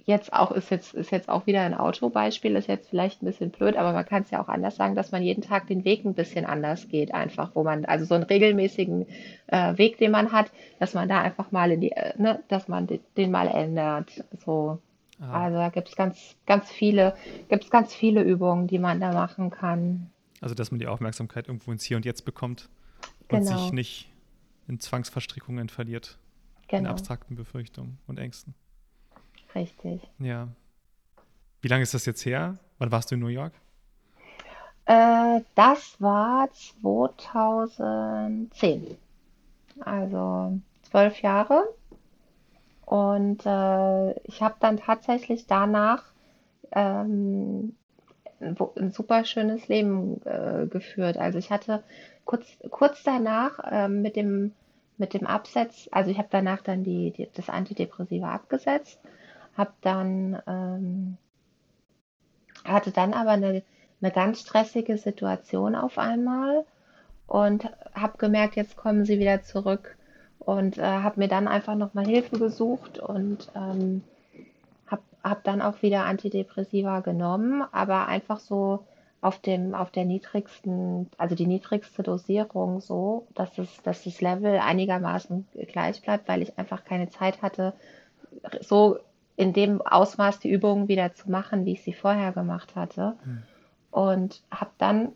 jetzt auch ist jetzt ist jetzt auch wieder ein Autobeispiel, ist jetzt vielleicht ein bisschen blöd, aber man kann es ja auch anders sagen, dass man jeden Tag den Weg ein bisschen anders geht, einfach, wo man also so einen regelmäßigen äh, Weg, den man hat, dass man da einfach mal in die, äh, ne, dass man den, den mal ändert, so. Ah. Also da gibt es ganz ganz viele gibt es ganz viele Übungen, die man da machen kann. Also dass man die Aufmerksamkeit irgendwo ins Hier und Jetzt bekommt und genau. sich nicht in Zwangsverstrickungen verliert genau. in abstrakten Befürchtungen und Ängsten. Richtig. Ja. Wie lange ist das jetzt her? Wann warst du in New York? Äh, das war 2010. Also zwölf Jahre. Und äh, ich habe dann tatsächlich danach ähm, ein, super schönes Leben äh, geführt. Also ich hatte kurz, kurz danach äh, mit dem mit dem Absetz, also ich habe danach dann die, die, das Antidepressiva abgesetzt, habe dann ähm, hatte dann aber eine, eine ganz stressige Situation auf einmal und habe gemerkt, jetzt kommen sie wieder zurück und äh, habe mir dann einfach nochmal Hilfe gesucht und ähm, habe hab dann auch wieder Antidepressiva genommen, aber einfach so auf dem, auf der niedrigsten, also die niedrigste Dosierung so, dass es, dass das Level einigermaßen gleich bleibt, weil ich einfach keine Zeit hatte, so in dem Ausmaß die Übungen wieder zu machen, wie ich sie vorher gemacht hatte. Mhm. Und habe dann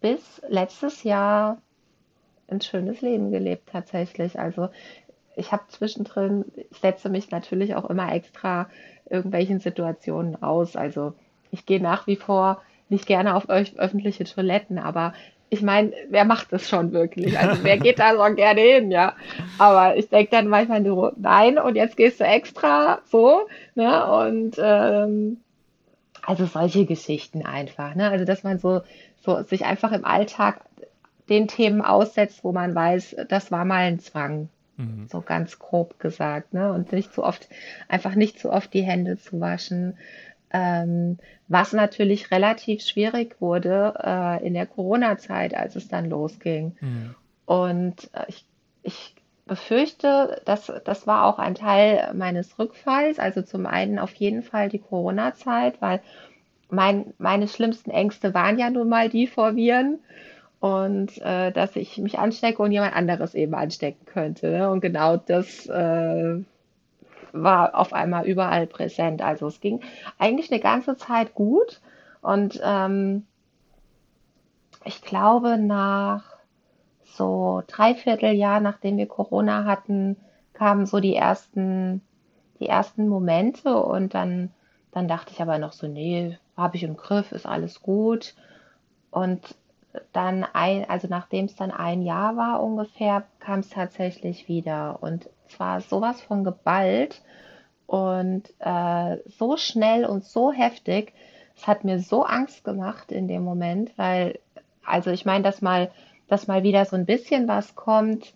bis letztes Jahr ein schönes Leben gelebt tatsächlich. Also ich habe zwischendrin, ich setze mich natürlich auch immer extra irgendwelchen Situationen aus. Also ich gehe nach wie vor nicht gerne auf öffentliche Toiletten, aber ich meine, wer macht das schon wirklich? Also wer geht da so gerne hin, ja? Aber ich denke dann manchmal nur, nein, und jetzt gehst du extra so, ne? Und ähm, also solche Geschichten einfach, ne? Also dass man so, so sich einfach im Alltag den Themen aussetzt, wo man weiß, das war mal ein Zwang. Mhm. So ganz grob gesagt, ne? Und nicht zu oft, einfach nicht zu oft die Hände zu waschen. Ähm, was natürlich relativ schwierig wurde äh, in der Corona-Zeit, als es dann losging. Mhm. Und äh, ich, ich befürchte, dass das war auch ein Teil meines Rückfalls. Also zum einen auf jeden Fall die Corona-Zeit, weil mein, meine schlimmsten Ängste waren ja nun mal die vor Viren und äh, dass ich mich anstecke und jemand anderes eben anstecken könnte. Ne? Und genau das äh, war auf einmal überall präsent. Also es ging eigentlich eine ganze Zeit gut und ähm, ich glaube nach so dreiviertel Jahr, nachdem wir Corona hatten, kamen so die ersten, die ersten Momente und dann, dann dachte ich aber noch so, nee, habe ich im Griff, ist alles gut. Und dann ein, also nachdem es dann ein Jahr war ungefähr, kam es tatsächlich wieder. Und zwar sowas von geballt und äh, so schnell und so heftig. Es hat mir so Angst gemacht in dem Moment, weil, also ich meine, dass mal, dass mal wieder so ein bisschen was kommt,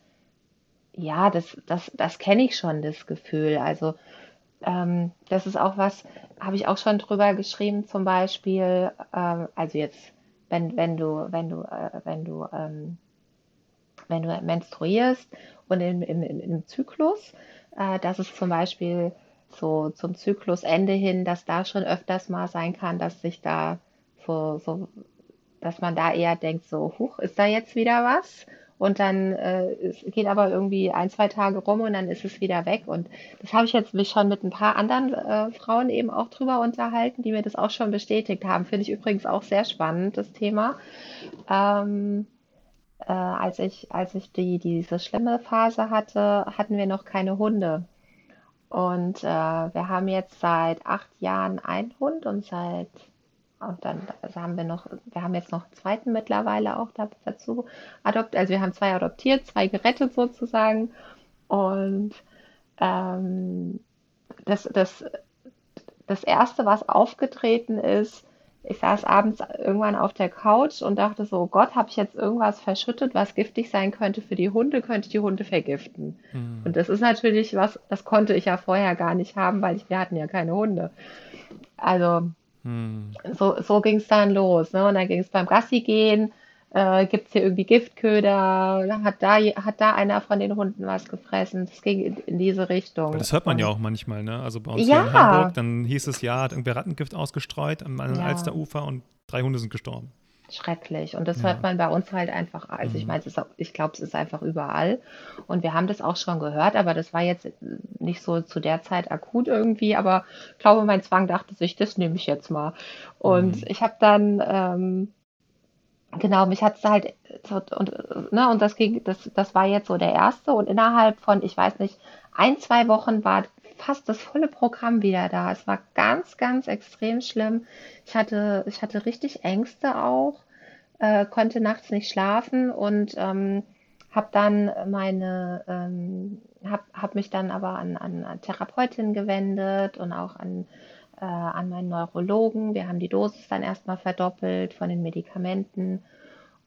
ja, das, das, das kenne ich schon, das Gefühl. Also ähm, das ist auch was, habe ich auch schon drüber geschrieben, zum Beispiel, ähm, also jetzt wenn, wenn du, wenn du, äh, wenn du, ähm, wenn du menstruierst und im, im, im Zyklus, äh, dass es zum Beispiel so zum Zyklusende hin, dass da schon öfters mal sein kann, dass sich da so, so, dass man da eher denkt, so, huch, ist da jetzt wieder was? Und dann äh, es geht aber irgendwie ein, zwei Tage rum und dann ist es wieder weg. Und das habe ich jetzt mich schon mit ein paar anderen äh, Frauen eben auch drüber unterhalten, die mir das auch schon bestätigt haben. Finde ich übrigens auch sehr spannend, das Thema. Ähm, äh, als ich, als ich die, diese schlimme Phase hatte, hatten wir noch keine Hunde. Und äh, wir haben jetzt seit acht Jahren einen Hund und seit und dann also haben wir noch, wir haben jetzt noch einen zweiten mittlerweile auch dazu adoptiert. Also wir haben zwei adoptiert, zwei gerettet sozusagen. Und ähm, das, das, das erste, was aufgetreten ist, ich saß abends irgendwann auf der Couch und dachte so, oh Gott, habe ich jetzt irgendwas verschüttet, was giftig sein könnte für die Hunde, könnte ich die Hunde vergiften. Mhm. Und das ist natürlich was, das konnte ich ja vorher gar nicht haben, weil ich, wir hatten ja keine Hunde. Also hm. So, so ging es dann los. Ne? Und dann ging es beim Gassi gehen. Äh, Gibt es hier irgendwie Giftköder? Hat da, hat da einer von den Hunden was gefressen? Das ging in, diese Richtung. das hört man und, ja auch manchmal, ne? Also bei uns ja. in Hamburg, dann hieß es ja, hat irgendwer Rattengift ausgestreut am ja. Alsterufer und drei Hunde sind gestorben schrecklich. Und das ja. hört man bei uns halt einfach. Also mhm. ich meine, ich glaube, es ist einfach überall. Und wir haben das auch schon gehört, aber das war jetzt nicht so zu der Zeit akut irgendwie. Aber ich glaube, mein Zwang dachte sich, das nehme ich jetzt mal. Und mhm. ich habe dann ähm, genau, mich hat es halt und ne und das ging, das das war jetzt so der erste und innerhalb von, ich weiß nicht, ein zwei Wochen war fast das volle Programm wieder da. Es war ganz, ganz extrem schlimm. Ich hatte, ich hatte richtig Ängste auch, äh, konnte nachts nicht schlafen und ähm, habe dann meine, ähm, habe hab mich dann aber an, an, an Therapeutin gewendet und auch an, äh, an meinen Neurologen. Wir haben die Dosis dann erstmal verdoppelt von den Medikamenten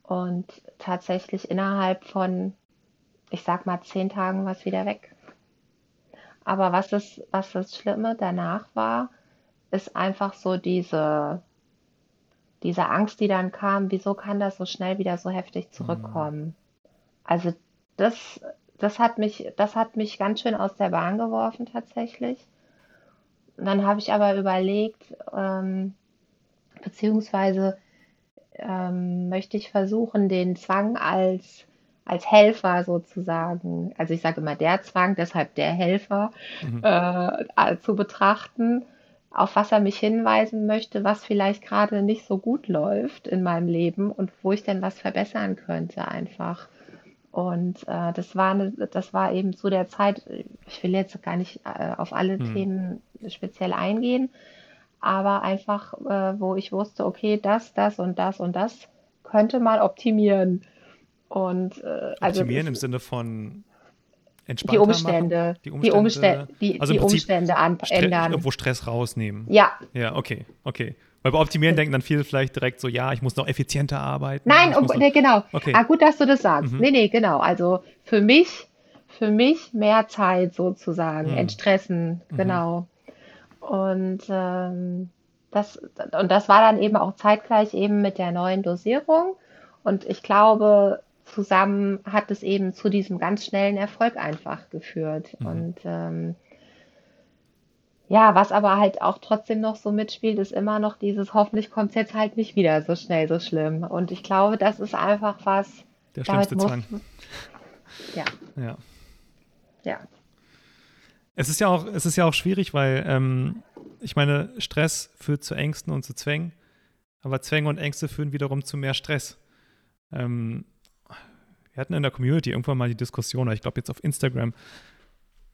und tatsächlich innerhalb von, ich sag mal, zehn Tagen war es wieder weg. Aber was das, was das Schlimme danach war, ist einfach so diese, diese Angst, die dann kam, wieso kann das so schnell wieder so heftig mhm. zurückkommen? Mhm. Also das, das hat mich, das hat mich ganz schön aus der Bahn geworfen tatsächlich. Und dann habe ich aber überlegt, ähm, beziehungsweise ähm, möchte ich versuchen, den Zwang als als Helfer sozusagen, also ich sage immer der Zwang, deshalb der Helfer, mhm. äh, zu betrachten, auf was er mich hinweisen möchte, was vielleicht gerade nicht so gut läuft in meinem Leben und wo ich denn was verbessern könnte einfach. Und äh, das, war eine, das war eben zu der Zeit, ich will jetzt gar nicht äh, auf alle hm. Themen speziell eingehen, aber einfach, äh, wo ich wusste, okay, das, das und das und das könnte mal optimieren. Und, äh, also optimieren im Sinne von die Umstände, die Umstände, die Umstände, die, also die Umstände an, ändern. Irgendwo Stress rausnehmen. Ja. Ja, okay, okay. Weil bei Optimieren denken dann viele vielleicht direkt so, ja, ich muss noch effizienter arbeiten. Nein, um, nee, genau. Okay. Ah, gut, dass du das sagst. Mhm. Nee, nee, genau. Also für mich, für mich mehr Zeit sozusagen, mhm. entstressen, mhm. genau. Und ähm, das, und das war dann eben auch zeitgleich eben mit der neuen Dosierung. Und ich glaube, zusammen hat es eben zu diesem ganz schnellen Erfolg einfach geführt. Mhm. Und ähm, ja, was aber halt auch trotzdem noch so mitspielt, ist immer noch dieses, hoffentlich kommt es jetzt halt nicht wieder so schnell so schlimm. Und ich glaube, das ist einfach was. Der schlimmste muss, Zwang. Ja. Ja. Ja. Es ist ja auch, es ist ja auch schwierig, weil ähm, ich meine, Stress führt zu Ängsten und zu Zwängen, aber Zwänge und Ängste führen wiederum zu mehr Stress. Ähm, wir hatten in der Community irgendwann mal die Diskussion, ich glaube jetzt auf Instagram,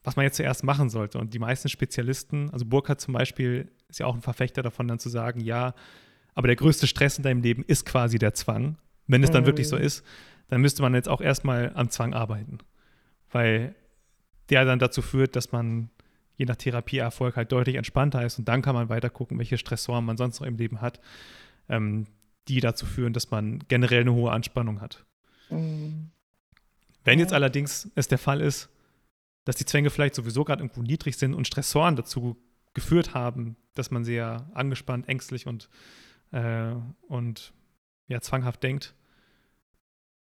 was man jetzt zuerst machen sollte. Und die meisten Spezialisten, also Burkhardt zum Beispiel, ist ja auch ein Verfechter davon, dann zu sagen, ja, aber der größte Stress in deinem Leben ist quasi der Zwang. Wenn es dann mhm. wirklich so ist, dann müsste man jetzt auch erstmal am Zwang arbeiten. Weil der dann dazu führt, dass man je nach Therapieerfolg halt deutlich entspannter ist und dann kann man weiter gucken, welche Stressoren man sonst noch im Leben hat, ähm, die dazu führen, dass man generell eine hohe Anspannung hat. Mhm. Wenn jetzt allerdings es der Fall ist, dass die Zwänge vielleicht sowieso gerade irgendwo niedrig sind und Stressoren dazu geführt haben, dass man sehr angespannt, ängstlich und, äh, und ja, zwanghaft denkt,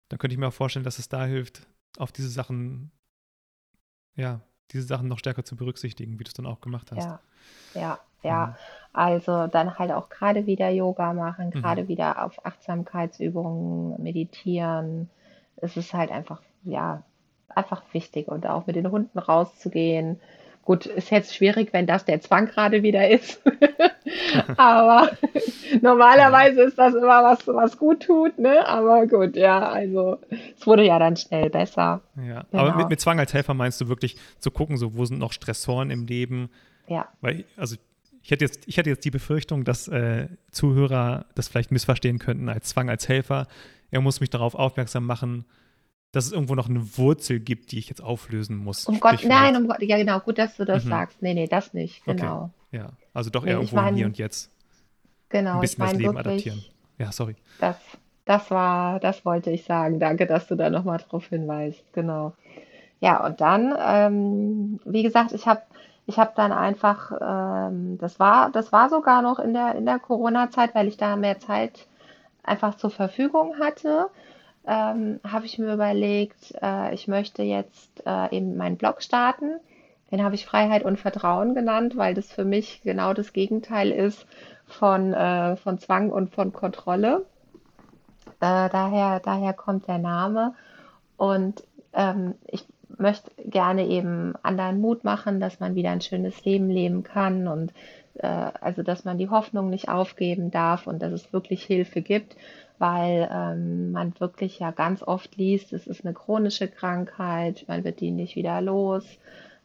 dann könnte ich mir auch vorstellen, dass es da hilft, auf diese Sachen, ja, diese Sachen noch stärker zu berücksichtigen, wie du es dann auch gemacht hast. Ja, ja, ja. Mhm. Also dann halt auch gerade wieder Yoga machen, gerade mhm. wieder auf Achtsamkeitsübungen meditieren. Es ist halt einfach, ja, einfach wichtig und auch mit den Hunden rauszugehen. Gut, ist jetzt schwierig, wenn das der Zwang gerade wieder ist. Aber normalerweise ist das immer was, was gut tut, ne? Aber gut, ja, also es wurde ja dann schnell besser. Ja, genau. aber mit, mit Zwang als Helfer meinst du wirklich zu gucken, so wo sind noch Stressoren im Leben? Ja. Weil, also ich hätte jetzt, ich hätte jetzt die Befürchtung, dass äh, Zuhörer das vielleicht missverstehen könnten als Zwang als Helfer. Er muss mich darauf aufmerksam machen, dass es irgendwo noch eine Wurzel gibt, die ich jetzt auflösen muss. Um Gott, nein, um Gott, ja genau, gut, dass du das mhm. sagst. Nee, nee, das nicht, genau. Okay. Ja, also doch eher nee, irgendwo mein, hier und jetzt. Genau, ein bisschen ich mein, das Leben adaptieren. Ja, sorry. Das, das war, das wollte ich sagen. Danke, dass du da nochmal drauf hinweist. Genau. Ja, und dann, ähm, wie gesagt, ich habe ich habe dann einfach, ähm, das war, das war sogar noch in der, in der Corona-Zeit, weil ich da mehr Zeit einfach zur Verfügung hatte ähm, habe ich mir überlegt, äh, ich möchte jetzt äh, eben meinen Blog starten. Den habe ich Freiheit und Vertrauen genannt, weil das für mich genau das Gegenteil ist von, äh, von Zwang und von Kontrolle. Äh, daher, daher kommt der Name. Und ähm, ich möchte gerne eben anderen Mut machen, dass man wieder ein schönes Leben leben kann und äh, also dass man die Hoffnung nicht aufgeben darf und dass es wirklich Hilfe gibt weil ähm, man wirklich ja ganz oft liest, es ist eine chronische Krankheit, man wird die nicht wieder los,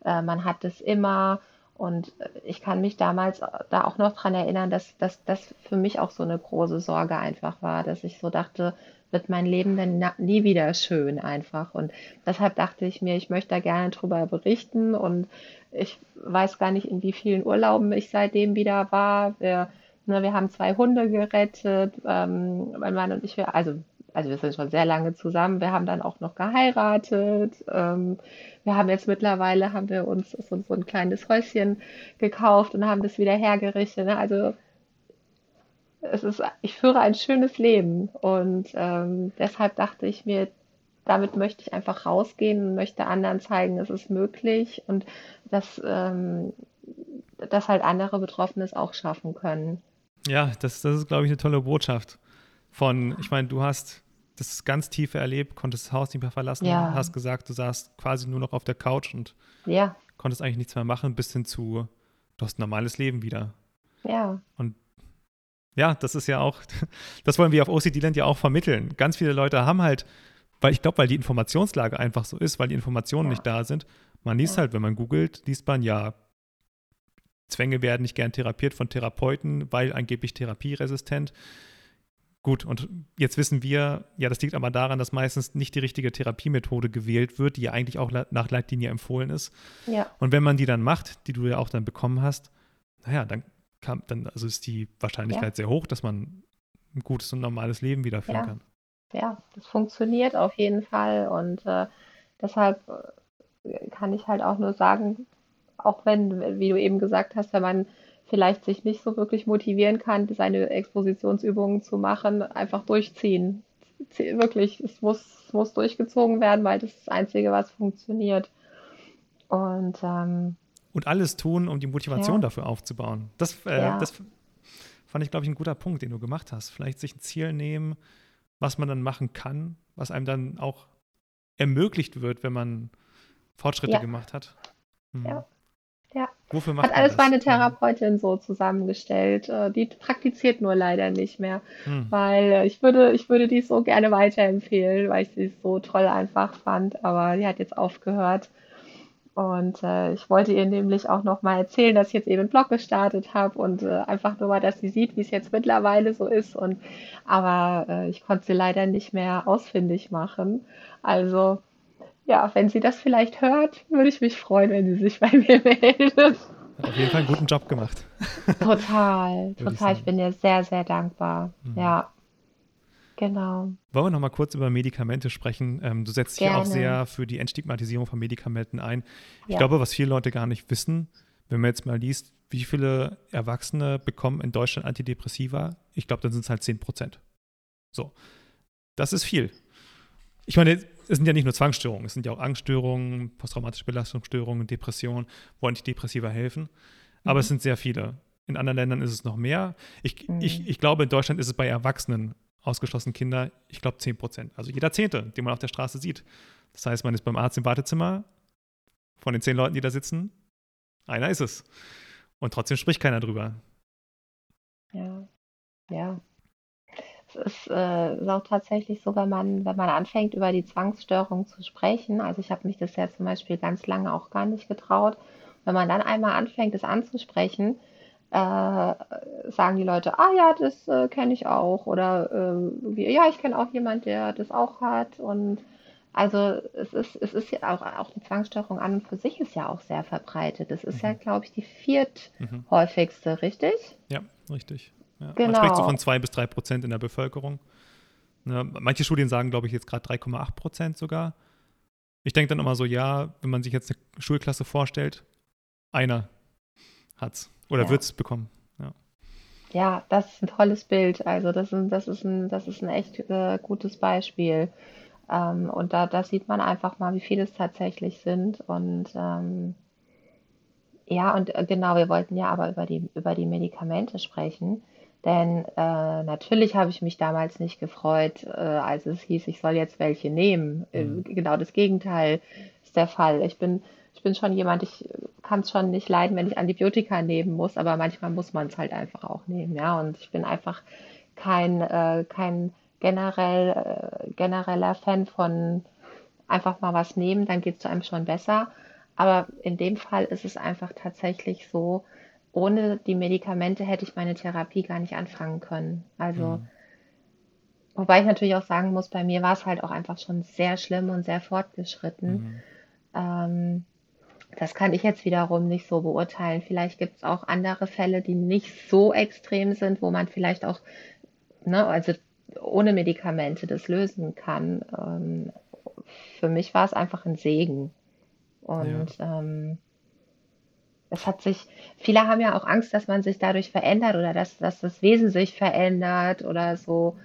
äh, man hat es immer. Und äh, ich kann mich damals da auch noch dran erinnern, dass, dass das für mich auch so eine große Sorge einfach war, dass ich so dachte, wird mein Leben denn nie wieder schön einfach. Und deshalb dachte ich mir, ich möchte da gerne drüber berichten. Und ich weiß gar nicht, in wie vielen Urlauben ich seitdem wieder war. Wir Ne, wir haben zwei Hunde gerettet, ähm, mein Mann und ich, wir, also, also wir sind schon sehr lange zusammen. Wir haben dann auch noch geheiratet. Ähm, wir haben jetzt mittlerweile, haben wir uns so, so ein kleines Häuschen gekauft und haben das wieder hergerichtet. Ne? Also es ist, ich führe ein schönes Leben und ähm, deshalb dachte ich mir, damit möchte ich einfach rausgehen und möchte anderen zeigen, es ist möglich und dass, ähm, dass halt andere Betroffene es auch schaffen können. Ja, das, das ist, glaube ich, eine tolle Botschaft. Von, ich meine, du hast das ganz tiefe erlebt, konntest das Haus nicht mehr verlassen, ja. hast gesagt, du saßt quasi nur noch auf der Couch und ja. konntest eigentlich nichts mehr machen, bis hin zu, du hast ein normales Leben wieder. Ja. Und ja, das ist ja auch, das wollen wir auf OCD Land ja auch vermitteln. Ganz viele Leute haben halt weil ich glaube, weil die Informationslage einfach so ist, weil die Informationen ja. nicht da sind. Man liest halt, wenn man googelt, liest man ja, Zwänge werden nicht gern therapiert von Therapeuten, weil angeblich therapieresistent. Gut, und jetzt wissen wir, ja, das liegt aber daran, dass meistens nicht die richtige Therapiemethode gewählt wird, die ja eigentlich auch nach Leitlinie empfohlen ist. Ja. Und wenn man die dann macht, die du ja auch dann bekommen hast, naja, dann kann, dann also ist die Wahrscheinlichkeit ja. sehr hoch, dass man ein gutes und normales Leben wiederführen ja. kann. Ja, das funktioniert auf jeden Fall und äh, deshalb äh, kann ich halt auch nur sagen, auch wenn, wie du eben gesagt hast, wenn man vielleicht sich nicht so wirklich motivieren kann, seine Expositionsübungen zu machen, einfach durchziehen. Wirklich, es muss, es muss durchgezogen werden, weil das ist das Einzige, was funktioniert. Und, ähm, und alles tun, um die Motivation ja. dafür aufzubauen. Das, äh, ja. das fand ich, glaube ich, ein guter Punkt, den du gemacht hast. Vielleicht sich ein Ziel nehmen, was man dann machen kann, was einem dann auch ermöglicht wird, wenn man Fortschritte ja. gemacht hat. Mhm. Ja. Ja. Wofür macht Hat alles meine mhm. Therapeutin so zusammengestellt. Äh, die praktiziert nur leider nicht mehr, hm. weil äh, ich würde, ich würde die so gerne weiterempfehlen, weil ich sie so toll einfach fand, aber die hat jetzt aufgehört. Und äh, ich wollte ihr nämlich auch noch mal erzählen, dass ich jetzt eben einen Blog gestartet habe und äh, einfach nur mal, dass sie sieht, wie es jetzt mittlerweile so ist. Und aber äh, ich konnte sie leider nicht mehr ausfindig machen. Also ja, wenn sie das vielleicht hört, würde ich mich freuen, wenn sie sich bei mir meldet. Hat auf jeden Fall einen guten Job gemacht. Total, total. Ich, ich, bin dir sehr, sehr dankbar. Mhm. Ja. Genau. Wollen wir noch mal kurz über Medikamente sprechen? Ähm, du setzt dich auch sehr für die Entstigmatisierung von Medikamenten ein. Ich ja. glaube, was viele Leute gar nicht wissen, wenn man jetzt mal liest, wie viele Erwachsene bekommen in Deutschland Antidepressiva, ich glaube, dann sind es halt 10 Prozent. So. Das ist viel. Ich meine, es sind ja nicht nur Zwangsstörungen, es sind ja auch Angststörungen, posttraumatische Belastungsstörungen, Depressionen, wo Antidepressiva helfen. Aber mhm. es sind sehr viele. In anderen Ländern ist es noch mehr. Ich, mhm. ich, ich glaube, in Deutschland ist es bei Erwachsenen, ausgeschlossen Kinder, ich glaube 10 Prozent. Also jeder Zehnte, den man auf der Straße sieht. Das heißt, man ist beim Arzt im Wartezimmer, von den zehn Leuten, die da sitzen, einer ist es. Und trotzdem spricht keiner drüber. Ja, ja. Es ist, äh, ist auch tatsächlich so, wenn man, wenn man anfängt, über die Zwangsstörung zu sprechen. Also ich habe mich das ja zum Beispiel ganz lange auch gar nicht getraut. Wenn man dann einmal anfängt, es anzusprechen, äh, sagen die Leute, ah ja, das äh, kenne ich auch. Oder äh, ja, ich kenne auch jemand, der das auch hat. Und also es ist, es ist ja auch, auch die Zwangsstörung an und für sich ist ja auch sehr verbreitet. Das ist mhm. ja, glaube ich, die vierthäufigste, mhm. richtig? Ja, richtig. Ja, genau. Man spricht so von zwei bis drei Prozent in der Bevölkerung. Ja, manche Studien sagen, glaube ich, jetzt gerade 3,8 Prozent sogar. Ich denke dann immer so, ja, wenn man sich jetzt eine Schulklasse vorstellt, einer hat's oder ja. wird's bekommen. Ja. ja, das ist ein tolles Bild. Also das ist, das ist, ein, das ist ein echt äh, gutes Beispiel. Ähm, und da, da sieht man einfach mal, wie viele es tatsächlich sind. Und ähm, ja, und äh, genau, wir wollten ja aber über die, über die Medikamente sprechen. Denn äh, natürlich habe ich mich damals nicht gefreut, äh, als es hieß, ich soll jetzt welche nehmen. Äh, mhm. Genau das Gegenteil ist der Fall. Ich bin, ich bin schon jemand, ich kann es schon nicht leiden, wenn ich Antibiotika nehmen muss, aber manchmal muss man es halt einfach auch nehmen. Ja, und ich bin einfach kein, äh, kein generell, äh, genereller Fan von einfach mal was nehmen, dann geht es einem schon besser. Aber in dem Fall ist es einfach tatsächlich so, ohne die Medikamente hätte ich meine Therapie gar nicht anfangen können. Also, mhm. wobei ich natürlich auch sagen muss, bei mir war es halt auch einfach schon sehr schlimm und sehr fortgeschritten. Mhm. Ähm, das kann ich jetzt wiederum nicht so beurteilen. Vielleicht gibt es auch andere Fälle, die nicht so extrem sind, wo man vielleicht auch, ne, also ohne Medikamente das lösen kann. Ähm, für mich war es einfach ein Segen. Und ja. ähm, es hat sich, viele haben ja auch Angst, dass man sich dadurch verändert oder dass, dass das Wesen sich verändert oder so.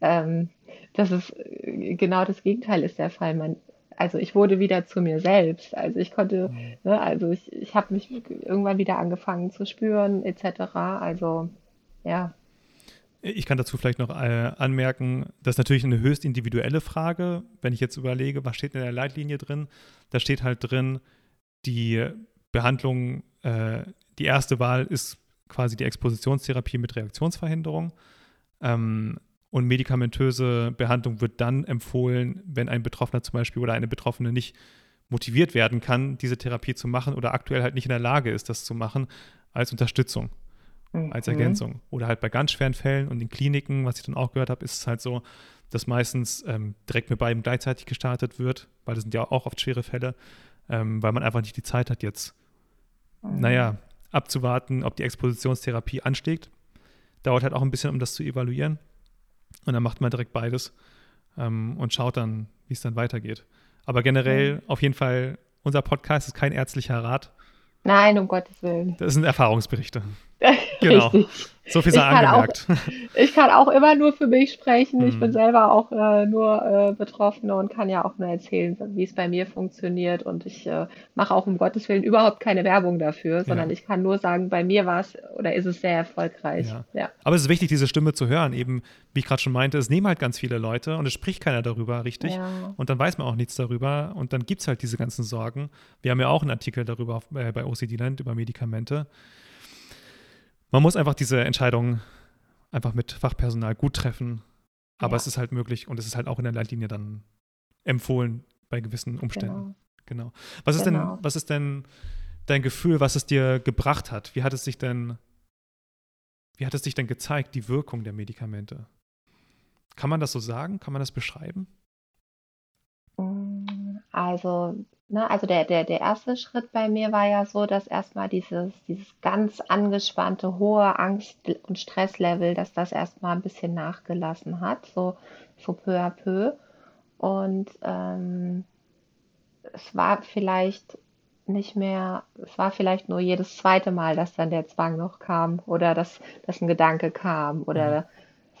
Ähm, das ist äh, genau das Gegenteil ist der Fall. Man, also ich wurde wieder zu mir selbst. Also ich konnte, ne, also ich, ich habe mich irgendwann wieder angefangen zu spüren, etc. Also ja. Ich kann dazu vielleicht noch äh, anmerken, das ist natürlich eine höchst individuelle Frage. Wenn ich jetzt überlege, was steht in der Leitlinie drin, da steht halt drin, die Behandlung, äh, die erste Wahl ist quasi die Expositionstherapie mit Reaktionsverhinderung. Ähm, Und medikamentöse Behandlung wird dann empfohlen, wenn ein Betroffener zum Beispiel oder eine Betroffene nicht motiviert werden kann, diese Therapie zu machen oder aktuell halt nicht in der Lage ist, das zu machen, als Unterstützung, mhm. als Ergänzung. Oder halt bei ganz schweren Fällen und in Kliniken, was ich dann auch gehört habe, ist es halt so, dass meistens ähm, direkt mit beiden gleichzeitig gestartet wird, weil das sind ja auch oft schwere Fälle, ähm, weil man einfach nicht die Zeit hat, jetzt. Naja, abzuwarten, ob die Expositionstherapie ansteigt. Dauert halt auch ein bisschen, um das zu evaluieren. Und dann macht man direkt beides ähm, und schaut dann, wie es dann weitergeht. Aber generell mhm. auf jeden Fall, unser Podcast ist kein ärztlicher Rat. Nein, um Gottes Willen. Das sind Erfahrungsberichte. genau. Richtig. So viel sei angemerkt. Auch, ich kann auch immer nur für mich sprechen. Mhm. Ich bin mhm. selber auch äh, nur äh, Betroffene und kann ja auch nur erzählen, wie es bei mir funktioniert. Und ich äh, mache auch um Gottes Willen überhaupt keine Werbung dafür, sondern ja. ich kann nur sagen, bei mir war es oder ist es sehr erfolgreich. Ja. ja. Aber es ist wichtig, diese Stimme zu hören. Eben, wie ich gerade schon meinte, es nehmen halt ganz viele Leute und es spricht keiner darüber, richtig? Und dann weiß man auch nichts darüber und dann gibt es halt diese ganzen Sorgen. Wir haben ja auch einen Artikel darüber auf, äh, bei OCD Land über Medikamente man muss einfach diese Entscheidung einfach mit Fachpersonal gut treffen. Aber ja. es ist halt möglich und es ist halt auch in der Leitlinie dann empfohlen bei gewissen Umständen. Genau. genau. Was ist genau. denn, was ist denn dein Gefühl, was es dir gebracht hat? Wie hat es sich denn, wie hat es sich denn gezeigt, die Wirkung der Medikamente? Kann man das so sagen? Kann man das beschreiben? Also Ne, also der, der, der erste Schritt bei mir war ja so, dass erstmal dieses, dieses ganz angespannte, hohe Angst- und Stresslevel, dass das erstmal ein bisschen nachgelassen hat, so, so peu à peu. Und ähm, es war vielleicht nicht mehr, es war vielleicht nur jedes zweite Mal, dass dann der Zwang noch kam oder dass, dass ein Gedanke kam oder mhm.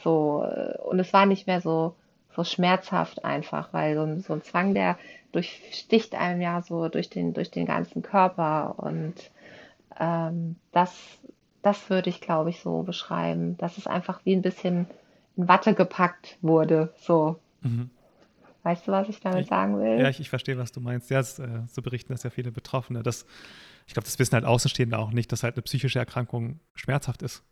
so. Und es war nicht mehr so, so schmerzhaft einfach, weil so ein, so ein Zwang, der durchsticht einem ja so durch den, durch den ganzen Körper und ähm, das, das würde ich, glaube ich, so beschreiben, dass es einfach wie ein bisschen in Watte gepackt wurde, so. Mhm. Weißt du, was ich damit ich, sagen will? Ja, ich, ich verstehe, was du meinst. Ja, das, äh, so berichten das ja viele Betroffene. Das, ich glaube, das wissen halt Außenstehende auch nicht, dass halt eine psychische Erkrankung schmerzhaft ist.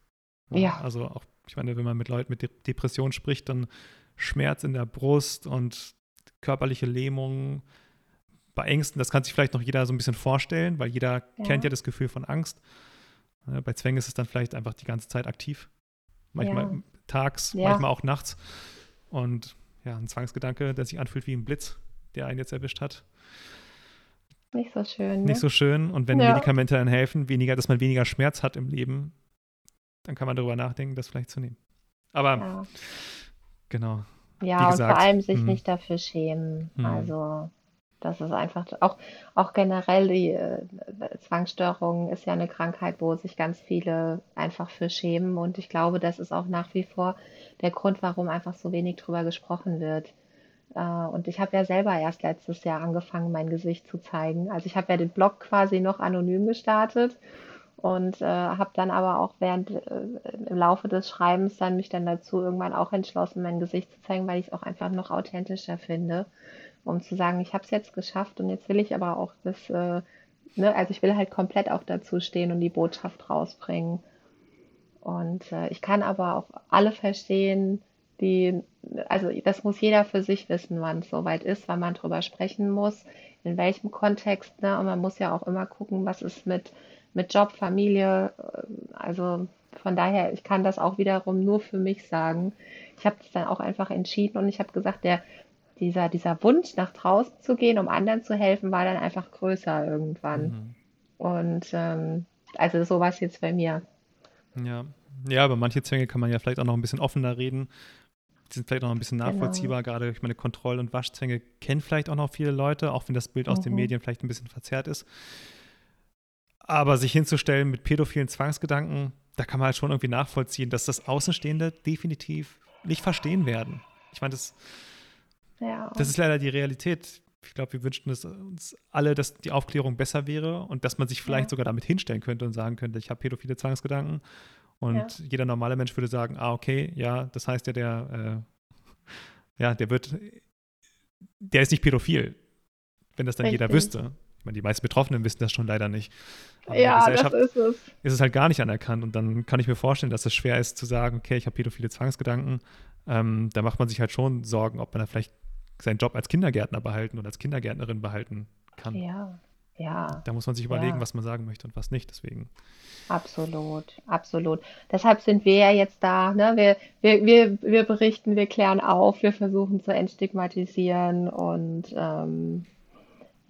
Ja. ja. Also auch, ich meine, wenn man mit Leuten mit De Depressionen spricht, dann Schmerz in der Brust und körperliche Lähmung, bei Ängsten, das kann sich vielleicht noch jeder so ein bisschen vorstellen, weil jeder ja. kennt ja das Gefühl von Angst. Bei Zwängen ist es dann vielleicht einfach die ganze Zeit aktiv. Manchmal ja. tags, ja. manchmal auch nachts. Und ja, ein Zwangsgedanke, der sich anfühlt wie ein Blitz, der einen jetzt erwischt hat. Nicht so schön. Nicht ne? so schön. Und wenn Medikamente dann helfen, weniger, dass man weniger Schmerz hat im Leben, dann kann man darüber nachdenken, das vielleicht zu nehmen. Aber genau. Ja, gesagt, und vor allem sich mh. nicht dafür schämen. Mh. Also das ist einfach auch, auch generell die äh, Zwangsstörung ist ja eine Krankheit, wo sich ganz viele einfach für schämen. Und ich glaube, das ist auch nach wie vor der Grund, warum einfach so wenig drüber gesprochen wird. Äh, und ich habe ja selber erst letztes Jahr angefangen, mein Gesicht zu zeigen. Also ich habe ja den Blog quasi noch anonym gestartet und äh, habe dann aber auch während äh, im Laufe des Schreibens dann mich dann dazu irgendwann auch entschlossen, mein Gesicht zu zeigen, weil ich es auch einfach noch authentischer finde um zu sagen, ich habe es jetzt geschafft und jetzt will ich aber auch das, äh, ne, also ich will halt komplett auch dazu stehen und die Botschaft rausbringen. Und äh, ich kann aber auch alle verstehen, die, also das muss jeder für sich wissen, wann es soweit ist, wann man drüber sprechen muss, in welchem Kontext, ne? Und man muss ja auch immer gucken, was ist mit, mit Job, Familie, äh, also von daher, ich kann das auch wiederum nur für mich sagen. Ich habe es dann auch einfach entschieden und ich habe gesagt, der dieser, dieser Wunsch, nach draußen zu gehen, um anderen zu helfen, war dann einfach größer irgendwann. Mhm. Und ähm, also so war es jetzt bei mir. Ja. Ja, aber manche Zwänge kann man ja vielleicht auch noch ein bisschen offener reden. Die sind vielleicht auch noch ein bisschen genau. nachvollziehbar. Genau. Gerade, ich meine, Kontroll- und Waschzwänge kennen vielleicht auch noch viele Leute, auch wenn das Bild mhm. aus den mhm. Medien vielleicht ein bisschen verzerrt ist. Aber sich hinzustellen mit pädophilen Zwangsgedanken, da kann man halt schon irgendwie nachvollziehen, dass das Außenstehende definitiv nicht verstehen werden. Ich meine, das ja. Das ist leider die Realität. Ich glaube, wir wünschten es uns alle, dass die Aufklärung besser wäre und dass man sich vielleicht ja. sogar damit hinstellen könnte und sagen könnte, ich habe pädophile Zwangsgedanken. Und ja. jeder normale Mensch würde sagen, ah, okay, ja, das heißt ja, der, äh, ja, der wird, der ist nicht pädophil, wenn das dann Richtig. jeder wüsste. Ich meine, die meisten Betroffenen wissen das schon leider nicht. Aber ja, das ist es. Ist es halt gar nicht anerkannt. Und dann kann ich mir vorstellen, dass es schwer ist zu sagen, okay, ich habe pädophile Zwangsgedanken. ähm, da macht man sich halt schon Sorgen, ob man da vielleicht seinen Job als Kindergärtner behalten oder als Kindergärtnerin behalten kann. Ja, ja. Da muss man sich überlegen, ja. was man sagen möchte und was nicht. Deswegen. Absolut, absolut. Deshalb sind wir ja jetzt da. Ne? Wir, wir, wir, wir berichten, wir klären auf, wir versuchen zu entstigmatisieren und ähm,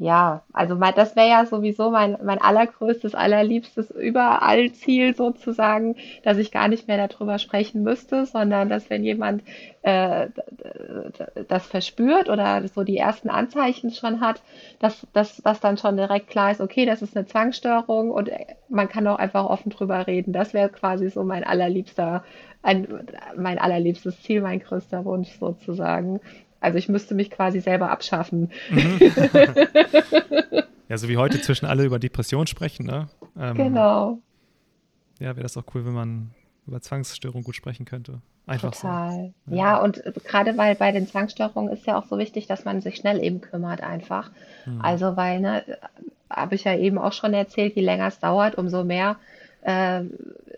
ja, also mein, das wäre ja sowieso mein, mein allergrößtes, allerliebstes Überall-Ziel sozusagen, dass ich gar nicht mehr darüber sprechen müsste, sondern dass wenn jemand äh, das verspürt oder so die ersten Anzeichen schon hat, dass, dass, dass dann schon direkt klar ist, okay, das ist eine Zwangsstörung und man kann auch einfach offen drüber reden. Das wäre quasi so mein allerliebster, ein, mein allerliebstes Ziel, mein größter Wunsch sozusagen. Also ich müsste mich quasi selber abschaffen. Mhm. ja, so wie heute zwischen alle über Depression sprechen, ne? Ähm, genau. Ja, wäre das auch cool, wenn man über Zwangsstörungen gut sprechen könnte. Einfach Total. So. Ja. ja, und gerade weil bei den Zwangsstörungen ist ja auch so wichtig, dass man sich schnell eben kümmert einfach. Mhm. Also weil, ne, habe ich ja eben auch schon erzählt, je länger es dauert, umso mehr, äh,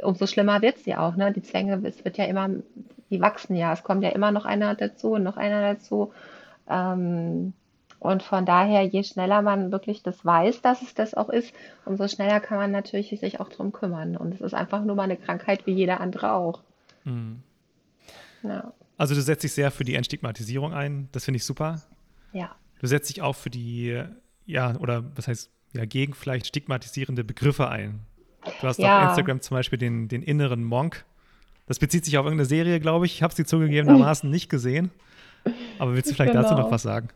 umso schlimmer wird ja auch. Ne? Die Zwänge, es wird ja immer die wachsen ja. Es kommt ja immer noch einer dazu und noch einer dazu. Ähm, und von daher, je schneller man wirklich das weiß, dass es das auch ist, umso schneller kann man natürlich sich auch darum kümmern. Und es ist einfach nur mal eine Krankheit wie jeder andere auch. Mhm. Ja. Also du setzt dich sehr für die Entstigmatisierung ein. Das finde ich super. Ja. Du setzt dich auch für die, ja, oder was heißt, ja, gegen vielleicht stigmatisierende Begriffe ein. Du hast ja. auf Instagram zum Beispiel den, den inneren Monk das bezieht sich auf irgendeine Serie, glaube ich. Ich habe sie zugegebenermaßen nicht gesehen. Aber willst du vielleicht genau. dazu noch was sagen?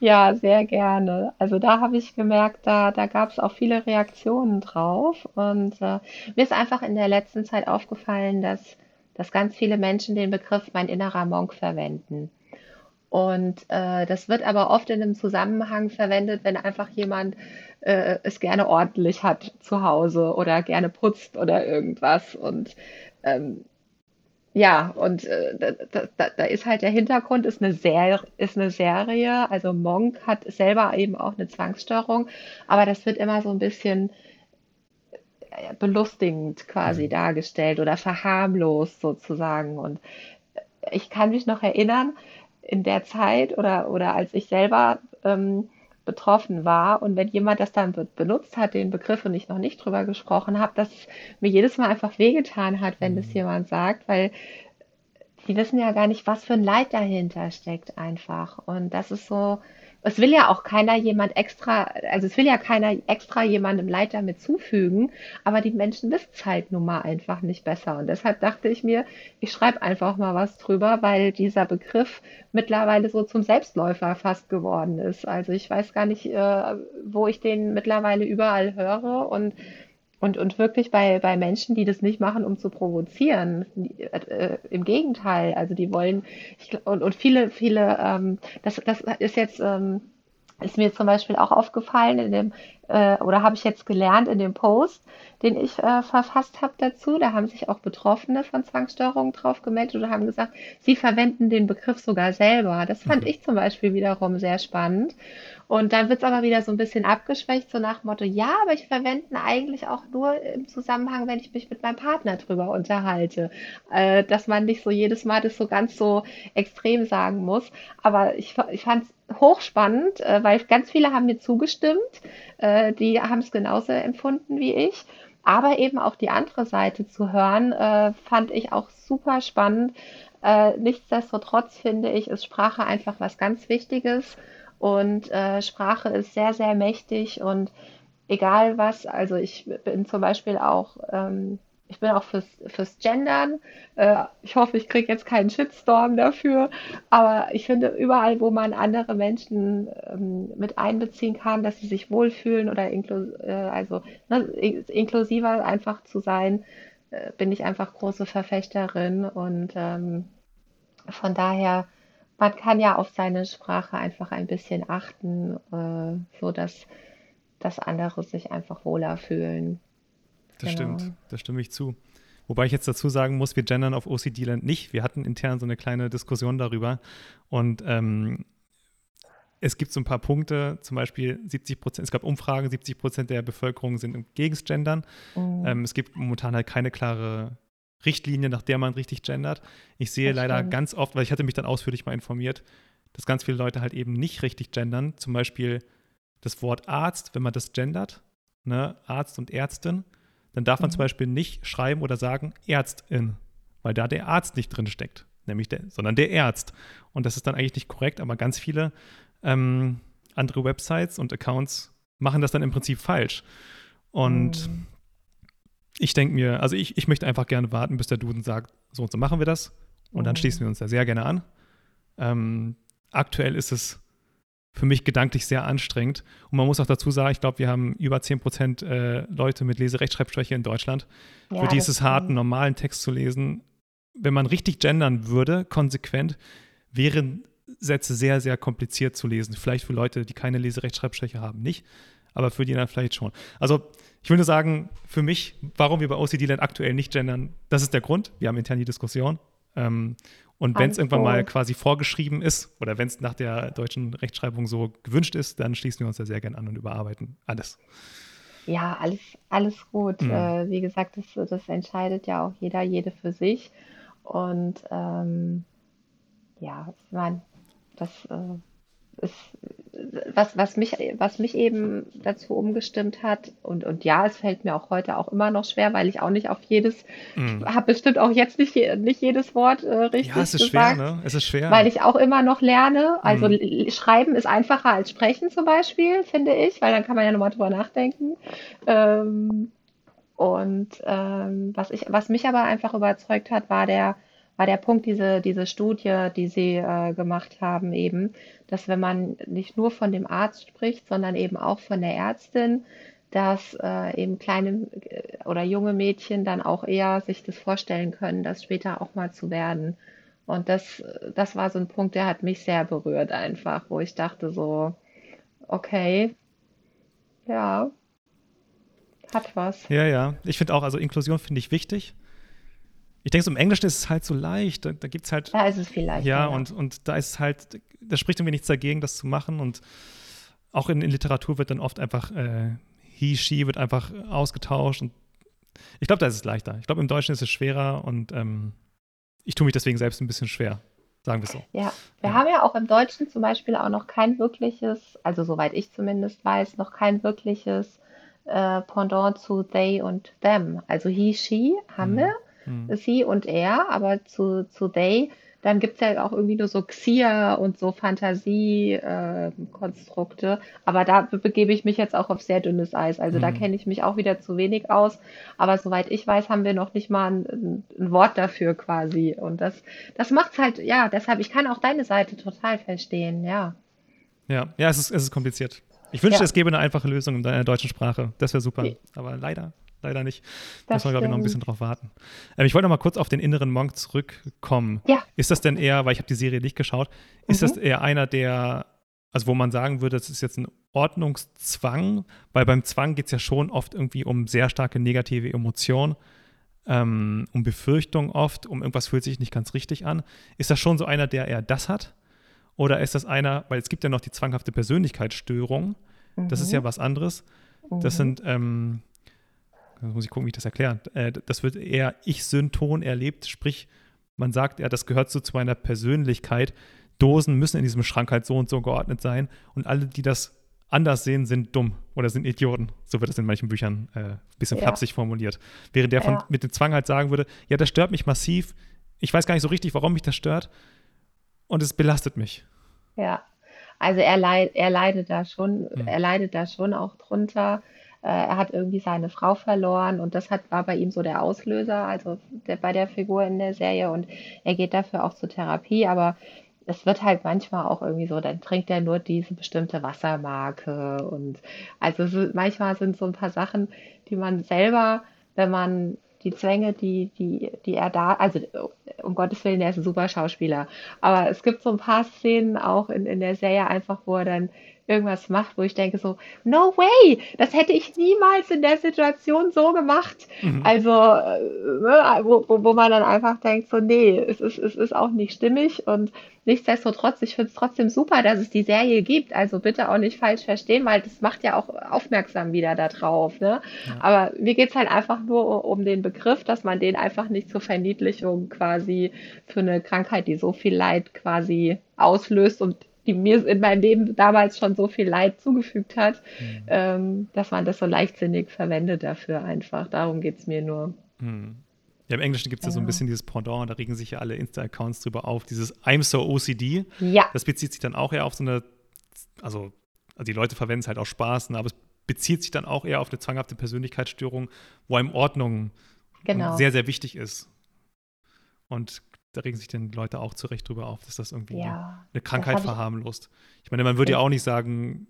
Ja, sehr gerne. Also da habe ich gemerkt, da, da gab es auch viele Reaktionen drauf. Und äh, mir ist einfach in der letzten Zeit aufgefallen, dass, dass ganz viele Menschen den Begriff mein innerer Monk verwenden. Und äh, das wird aber oft in einem Zusammenhang verwendet, wenn einfach jemand äh, es gerne ordentlich hat zu Hause oder gerne putzt oder irgendwas. Und ähm, ja, und äh, da, da, da ist halt der Hintergrund, ist eine, Ser ist eine Serie. Also Monk hat selber eben auch eine Zwangsstörung, aber das wird immer so ein bisschen äh, belustigend quasi mhm. dargestellt oder verharmlost sozusagen. Und ich kann mich noch erinnern, in der Zeit oder, oder als ich selber ähm, betroffen war. Und wenn jemand das dann benutzt hat, den Begriff und ich noch nicht drüber gesprochen habe, dass es mir jedes Mal einfach wehgetan hat, wenn das mhm. jemand sagt, weil die wissen ja gar nicht, was für ein Leid dahinter steckt einfach. Und das ist so, es will ja auch keiner jemand extra, also es will ja keiner extra jemandem Leid damit zufügen, aber die Menschen wissen es halt nun mal einfach nicht besser. Und deshalb dachte ich mir, ich schreibe einfach mal was drüber, weil dieser Begriff mittlerweile so zum Selbstläufer fast geworden ist. Also ich weiß gar nicht, äh, wo ich den mittlerweile überall höre und und, und wirklich bei, bei Menschen, die das nicht machen, um zu provozieren. Äh, Im Gegenteil, also die wollen, ich, und, und viele, viele, ähm, das, das ist jetzt, ähm, ist mir zum Beispiel auch aufgefallen in dem, äh, oder habe ich jetzt gelernt in dem Post, den ich äh, verfasst habe dazu. Da haben sich auch Betroffene von Zwangsstörungen drauf gemeldet oder haben gesagt, sie verwenden den Begriff sogar selber. Das fand mhm. ich zum Beispiel wiederum sehr spannend. Und dann wird es aber wieder so ein bisschen abgeschwächt, so nach Motto, ja, aber ich verwende eigentlich auch nur im Zusammenhang, wenn ich mich mit meinem Partner drüber unterhalte. Äh, dass man nicht so jedes Mal das so ganz so extrem sagen muss. Aber ich, ich fand es hochspannend, äh, weil ganz viele haben mir zugestimmt. Äh, die haben es genauso empfunden wie ich. Aber eben auch die andere Seite zu hören, äh, fand ich auch super spannend. Äh, nichtsdestotrotz finde ich, ist Sprache einfach was ganz Wichtiges. Und äh, Sprache ist sehr, sehr mächtig und egal was, also ich bin zum Beispiel auch, ähm, ich bin auch fürs, fürs Gendern. Äh, ich hoffe, ich kriege jetzt keinen Shitstorm dafür, aber ich finde überall, wo man andere Menschen ähm, mit einbeziehen kann, dass sie sich wohlfühlen oder inklu äh, also ne, inklusiver einfach zu sein, äh, bin ich einfach große Verfechterin und ähm, von daher man kann ja auf seine Sprache einfach ein bisschen achten, äh, so dass, dass andere sich einfach wohler fühlen. Das genau. stimmt, da stimme ich zu. Wobei ich jetzt dazu sagen muss, wir gendern auf OCD-Land nicht. Wir hatten intern so eine kleine Diskussion darüber. Und ähm, es gibt so ein paar Punkte, zum Beispiel 70 Prozent, es gab Umfragen, 70 Prozent der Bevölkerung sind gegen Gendern. Mhm. Ähm, es gibt momentan halt keine klare Richtlinie, nach der man richtig gendert. Ich sehe das leider stimmt. ganz oft, weil ich hatte mich dann ausführlich mal informiert, dass ganz viele Leute halt eben nicht richtig gendern. Zum Beispiel das Wort Arzt, wenn man das gendert, ne, Arzt und Ärztin, dann darf man mhm. zum Beispiel nicht schreiben oder sagen Ärztin, weil da der Arzt nicht drin steckt, nämlich der, sondern der Ärzt. Und das ist dann eigentlich nicht korrekt, aber ganz viele ähm, andere Websites und Accounts machen das dann im Prinzip falsch. Und mhm. ich denke mir, also ich, ich möchte einfach gerne warten, bis der Duden sagt, so und so machen wir das. Und mhm. dann schließen wir uns da sehr gerne an. Ähm, aktuell ist es für mich gedanklich sehr anstrengend. Und man muss auch dazu sagen, ich glaube, wir haben über 10 Prozent äh, Leute mit Leserechtschreibschwäche in Deutschland. Ja, für die ist es hart, einen normalen Text zu lesen. Wenn man richtig gendern würde, konsequent, wären Sätze sehr, sehr kompliziert zu lesen. Vielleicht für Leute, die keine Leserechtschreibschwäche haben, nicht, aber für die dann vielleicht schon. Also ich nur sagen, für mich, warum wir bei OCD Land aktuell nicht gendern, das ist der Grund. Wir haben intern die Diskussion. Ähm, und wenn es irgendwann mal quasi vorgeschrieben ist oder wenn es nach der deutschen Rechtschreibung so gewünscht ist, dann schließen wir uns da sehr gern an und überarbeiten alles. Ja, alles, alles gut. Mhm. Äh, wie gesagt, das, das entscheidet ja auch jeder, jede für sich. Und ähm, ja, ich meine, das äh, ist was, was, mich, was mich eben dazu umgestimmt hat. Und, und ja, es fällt mir auch heute auch immer noch schwer, weil ich auch nicht auf jedes, mm. habe bestimmt auch jetzt nicht, nicht jedes Wort äh, richtig Ja, es ist gesagt, schwer, ne? Es ist schwer. Weil ich auch immer noch lerne. Also mm. Schreiben ist einfacher als Sprechen zum Beispiel, finde ich, weil dann kann man ja nochmal drüber nachdenken. Ähm, und ähm, was, ich, was mich aber einfach überzeugt hat, war der, war der Punkt, diese, diese Studie, die Sie äh, gemacht haben, eben, dass wenn man nicht nur von dem Arzt spricht, sondern eben auch von der Ärztin, dass äh, eben kleine äh, oder junge Mädchen dann auch eher sich das vorstellen können, das später auch mal zu werden. Und das, das war so ein Punkt, der hat mich sehr berührt einfach, wo ich dachte so, okay, ja, hat was. Ja, ja. Ich finde auch, also Inklusion finde ich wichtig. Ich denke, so im Englischen ist es halt so leicht. Da, da gibt es halt. Da ist es viel leichter. Ja, ja, Und, und da ist es halt, da spricht irgendwie nichts dagegen, das zu machen. Und auch in, in Literatur wird dann oft einfach äh, he, she wird einfach ausgetauscht. Und ich glaube, da ist es leichter. Ich glaube, im Deutschen ist es schwerer und ähm, ich tue mich deswegen selbst ein bisschen schwer. Sagen wir so. Ja, wir ja. haben ja auch im Deutschen zum Beispiel auch noch kein wirkliches, also soweit ich zumindest weiß, noch kein wirkliches äh, Pendant zu they und them. Also he, she haben mhm. wir mhm. sie und er, aber zu, zu they, dann gibt es ja auch irgendwie nur so Xia und so Fantasiekonstrukte. Äh, aber da begebe ich mich jetzt auch auf sehr dünnes Eis. Also mhm. da kenne ich mich auch wieder zu wenig aus. Aber soweit ich weiß, haben wir noch nicht mal ein, ein Wort dafür quasi. Und das, das macht's halt, ja, deshalb, ich kann auch deine Seite total verstehen, ja. Ja, ja, es ist, es ist kompliziert. Ich wünschte, ja. es gäbe eine einfache Lösung in der deutschen Sprache. Das wäre super. Aber leider leider nicht. Da muss man, glaube ich, noch ein bisschen drauf warten. Ähm, ich wollte noch mal kurz auf den inneren Monk zurückkommen. Ja. Ist das denn eher, weil ich habe die Serie nicht geschaut, ist mhm. das eher einer der, also wo man sagen würde, das ist jetzt ein Ordnungszwang, weil beim Zwang geht es ja schon oft irgendwie um sehr starke negative Emotionen, ähm, um Befürchtung oft, um irgendwas fühlt sich nicht ganz richtig an. Ist das schon so einer, der eher das hat? Oder ist das einer, weil es gibt ja noch die zwanghafte Persönlichkeitsstörung, mhm. das ist ja mhm. was anderes. Das mhm. sind ähm, das muss ich gucken, wie ich das erkläre. Äh, das wird eher Ich-Synton erlebt, sprich, man sagt ja, das gehört so zu meiner Persönlichkeit. Dosen müssen in diesem Schrank halt so und so geordnet sein und alle, die das anders sehen, sind dumm oder sind Idioten. So wird das in manchen Büchern ein äh, bisschen ja. flapsig formuliert. Während der von, ja. mit dem Zwang halt sagen würde, ja, das stört mich massiv. Ich weiß gar nicht so richtig, warum mich das stört. Und es belastet mich. Ja, also er, leid, er leidet da schon, hm. er leidet da schon auch drunter. Äh, er hat irgendwie seine Frau verloren und das hat, war bei ihm so der Auslöser, also der, bei der Figur in der Serie und er geht dafür auch zur Therapie, aber es wird halt manchmal auch irgendwie so, dann trinkt er nur diese bestimmte Wassermarke und also so, manchmal sind so ein paar Sachen, die man selber, wenn man die Zwänge, die, die, die er da, also um Gottes Willen, er ist ein super Schauspieler, aber es gibt so ein paar Szenen auch in, in der Serie einfach, wo er dann irgendwas macht, wo ich denke so, no way, das hätte ich niemals in der Situation so gemacht. Mhm. Also, äh, ne, wo, wo, wo man dann einfach denkt so, nee, es ist, es ist auch nicht stimmig und nichtsdestotrotz, ich finde es trotzdem super, dass es die Serie gibt. Also bitte auch nicht falsch verstehen, weil das macht ja auch aufmerksam wieder darauf. Ne? Ja. Aber mir geht es halt einfach nur um den Begriff, dass man den einfach nicht zur Verniedlichung quasi für eine Krankheit, die so viel Leid quasi auslöst und die mir in meinem Leben damals schon so viel Leid zugefügt hat, mhm. ähm, dass man das so leichtsinnig verwendet dafür einfach. Darum geht es mir nur. Mhm. Ja, im Englischen gibt es ja. ja. so ein bisschen dieses Pendant, da regen sich ja alle Insta-Accounts drüber auf, dieses I'm so OCD. Ja. Das bezieht sich dann auch eher auf so eine, also, also die Leute verwenden es halt auch Spaß, ne, aber es bezieht sich dann auch eher auf eine zwanghafte Persönlichkeitsstörung, wo einem Ordnung genau. sehr, sehr wichtig ist. Und da regen sich dann Leute auch zurecht drüber auf, dass das irgendwie ja, eine Krankheit verharmlost. Ich, ich meine, man würde ja auch nicht sagen,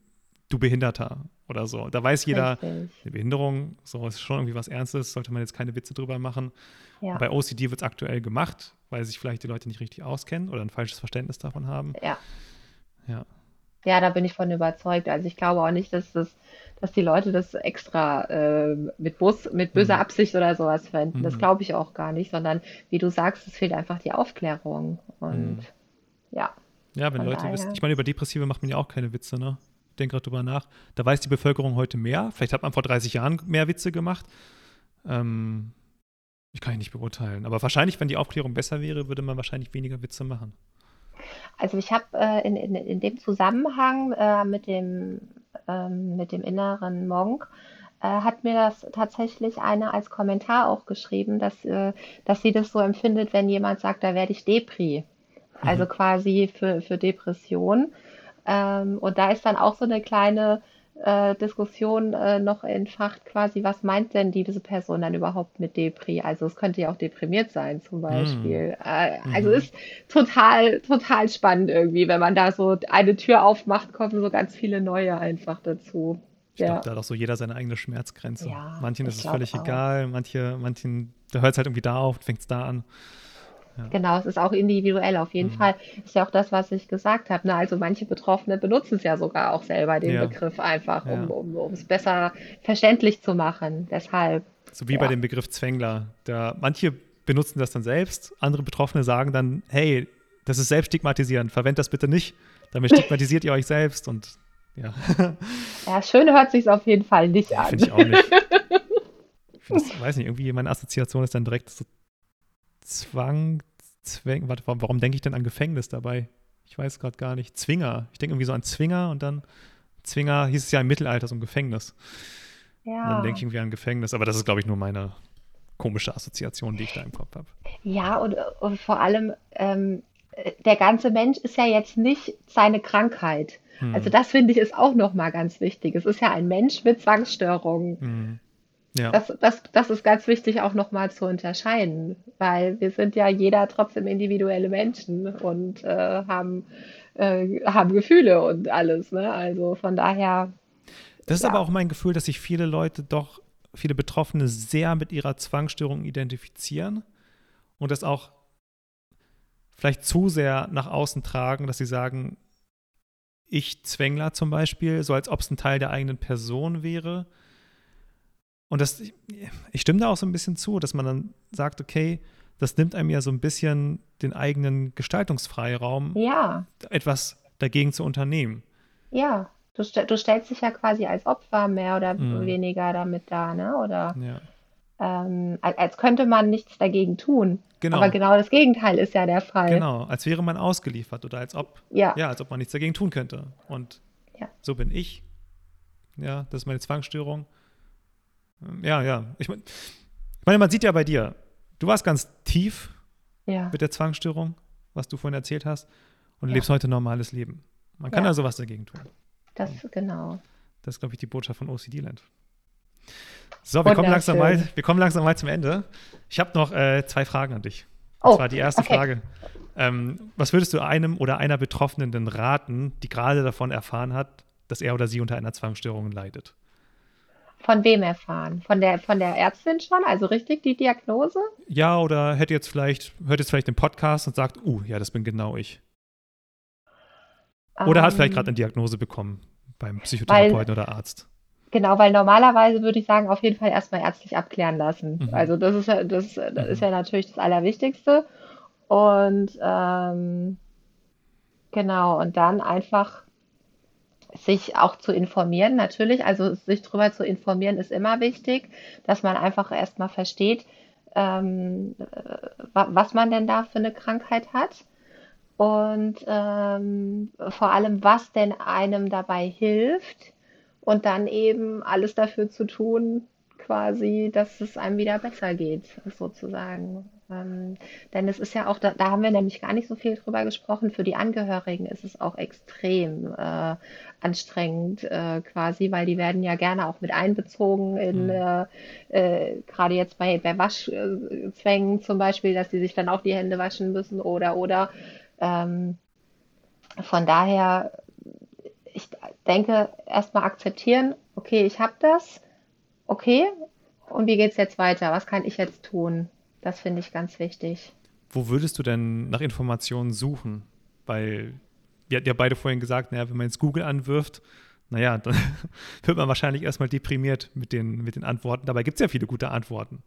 du Behinderter oder so. Da weiß jeder, Richtig. eine Behinderung, so ist schon irgendwie was Ernstes, sollte man jetzt keine Witze drüber machen. Ja. Bei OCD wird es aktuell gemacht, weil sich vielleicht die Leute nicht richtig auskennen oder ein falsches Verständnis davon haben. Ja. Ja. Ja, da bin ich von überzeugt. Also ich glaube auch nicht, dass das dass die Leute das extra äh, mit, Bus, mit böser mhm. Absicht oder sowas verwenden. Das mhm. glaube ich auch gar nicht, sondern wie du sagst, es fehlt einfach die Aufklärung. Und mhm. ja. Ja, wenn Leute wissen, ich meine, über Depressive macht man ja auch keine Witze, ne? Ich denke gerade drüber nach. Da weiß die Bevölkerung heute mehr. Vielleicht hat man vor 30 Jahren mehr Witze gemacht. Ähm, ich kann ich nicht beurteilen. Aber wahrscheinlich, wenn die Aufklärung besser wäre, würde man wahrscheinlich weniger Witze machen. Also ich habe äh, in, in, in dem Zusammenhang äh, mit dem ähm, mit dem inneren Monk, äh, hat mir das tatsächlich eine als Kommentar auch geschrieben, dass, äh, dass sie das so empfindet, wenn jemand sagt, da werde ich Depri. Also mhm. quasi für, für Depression. Ähm, und da ist dann auch so eine kleine äh, Diskussion äh, noch entfacht, quasi, was meint denn diese Person dann überhaupt mit Depri? Also es könnte ja auch deprimiert sein zum Beispiel. Mm. Äh, also mhm. ist total, total spannend irgendwie, wenn man da so eine Tür aufmacht, kommen so ganz viele neue einfach dazu. Ich ja. glaube, da hat auch so jeder seine eigene Schmerzgrenze. Ja, manchen ist es völlig auch. egal, manche, manchen, da hört es halt irgendwie da auf, fängt es da an. Genau, es ist auch individuell auf jeden mhm. Fall. Ist ja auch das, was ich gesagt habe. Ne? Also manche Betroffene benutzen es ja sogar auch selber, den ja. Begriff einfach, um ja. um, es besser verständlich zu machen. Deshalb. So wie ja. bei dem Begriff Zwängler. Da, manche benutzen das dann selbst, andere Betroffene sagen dann, hey, das ist selbststigmatisierend, verwendet das bitte nicht. Damit stigmatisiert ihr euch selbst und ja. Ja, schön hört sich auf jeden Fall nicht an. Finde ich auch nicht. Ich weiß nicht, irgendwie meine Assoziation ist dann direkt so Zwang, Zwäng, warte, warum, warum denke ich denn an Gefängnis dabei? Ich weiß gerade gar nicht. Zwinger. Ich denke irgendwie so an Zwinger und dann Zwinger hieß es ja im Mittelalter so ein Gefängnis. Ja. Und dann denke ich irgendwie an Gefängnis, aber das ist, glaube ich, nur meine komische Assoziation, die ich da im Kopf habe. Ja, und, und vor allem, ähm, der ganze Mensch ist ja jetzt nicht seine Krankheit. Hm. Also das finde ich ist auch nochmal ganz wichtig. Es ist ja ein Mensch mit Zwangsstörungen. Hm. Ja. Das, das, das ist ganz wichtig auch nochmal zu unterscheiden, weil wir sind ja jeder trotzdem individuelle Menschen und äh, haben, äh, haben Gefühle und alles. Ne? Also von daher. Das ist ja. aber auch mein Gefühl, dass sich viele Leute doch, viele Betroffene sehr mit ihrer Zwangsstörung identifizieren und das auch vielleicht zu sehr nach außen tragen, dass sie sagen, ich Zwängler zum Beispiel, so als ob es ein Teil der eigenen Person wäre und das, ich stimme da auch so ein bisschen zu, dass man dann sagt, okay, das nimmt einem ja so ein bisschen den eigenen Gestaltungsfreiraum, ja. etwas dagegen zu unternehmen. Ja, du, du stellst dich ja quasi als Opfer mehr oder mhm. weniger damit da, ne? Oder ja. ähm, als könnte man nichts dagegen tun. Genau. Aber genau das Gegenteil ist ja der Fall. Genau, als wäre man ausgeliefert oder als ob, ja, ja als ob man nichts dagegen tun könnte. Und ja. so bin ich. Ja, das ist meine Zwangsstörung. Ja, ja. Ich, mein, ich meine, man sieht ja bei dir, du warst ganz tief ja. mit der Zwangsstörung, was du vorhin erzählt hast, und ja. lebst heute ein normales Leben. Man kann ja. also was dagegen tun. Das, genau. Das ist, glaube ich, die Botschaft von OCD Land. So, wir kommen, langsam mal, wir kommen langsam mal zum Ende. Ich habe noch äh, zwei Fragen an dich. Und oh, zwar die erste okay. Frage. Ähm, was würdest du einem oder einer Betroffenen denn raten, die gerade davon erfahren hat, dass er oder sie unter einer Zwangsstörung leidet? Von wem erfahren? Von der, von der Ärztin schon? Also richtig die Diagnose? Ja, oder hätte jetzt vielleicht, hört jetzt vielleicht den Podcast und sagt, uh, ja, das bin genau ich. Oder um, hat vielleicht ähm. gerade eine Diagnose bekommen. Beim Psychotherapeuten weil, oder Arzt. Genau, weil normalerweise würde ich sagen, auf jeden Fall erstmal ärztlich abklären lassen. Mhm. Also das ist ja, das, das mhm. ist ja natürlich das Allerwichtigste. Und ähm, genau, und dann einfach sich auch zu informieren, natürlich. Also sich darüber zu informieren ist immer wichtig, dass man einfach erstmal versteht, ähm, was man denn da für eine Krankheit hat und ähm, vor allem, was denn einem dabei hilft und dann eben alles dafür zu tun, quasi, dass es einem wieder besser geht, sozusagen. Ähm, denn es ist ja auch, da, da haben wir nämlich gar nicht so viel drüber gesprochen, für die Angehörigen ist es auch extrem äh, anstrengend äh, quasi, weil die werden ja gerne auch mit einbezogen in, mhm. äh, äh, gerade jetzt bei, bei Waschzwängen zum Beispiel, dass die sich dann auch die Hände waschen müssen oder, oder. Ähm, von daher, ich denke, erstmal akzeptieren, okay, ich habe das, okay, und wie geht es jetzt weiter? Was kann ich jetzt tun? Das finde ich ganz wichtig. Wo würdest du denn nach Informationen suchen? Weil wir hatten ja beide vorhin gesagt, naja, wenn man jetzt Google anwirft, naja, dann wird man wahrscheinlich erstmal deprimiert mit den, mit den Antworten. Dabei gibt es ja viele gute Antworten.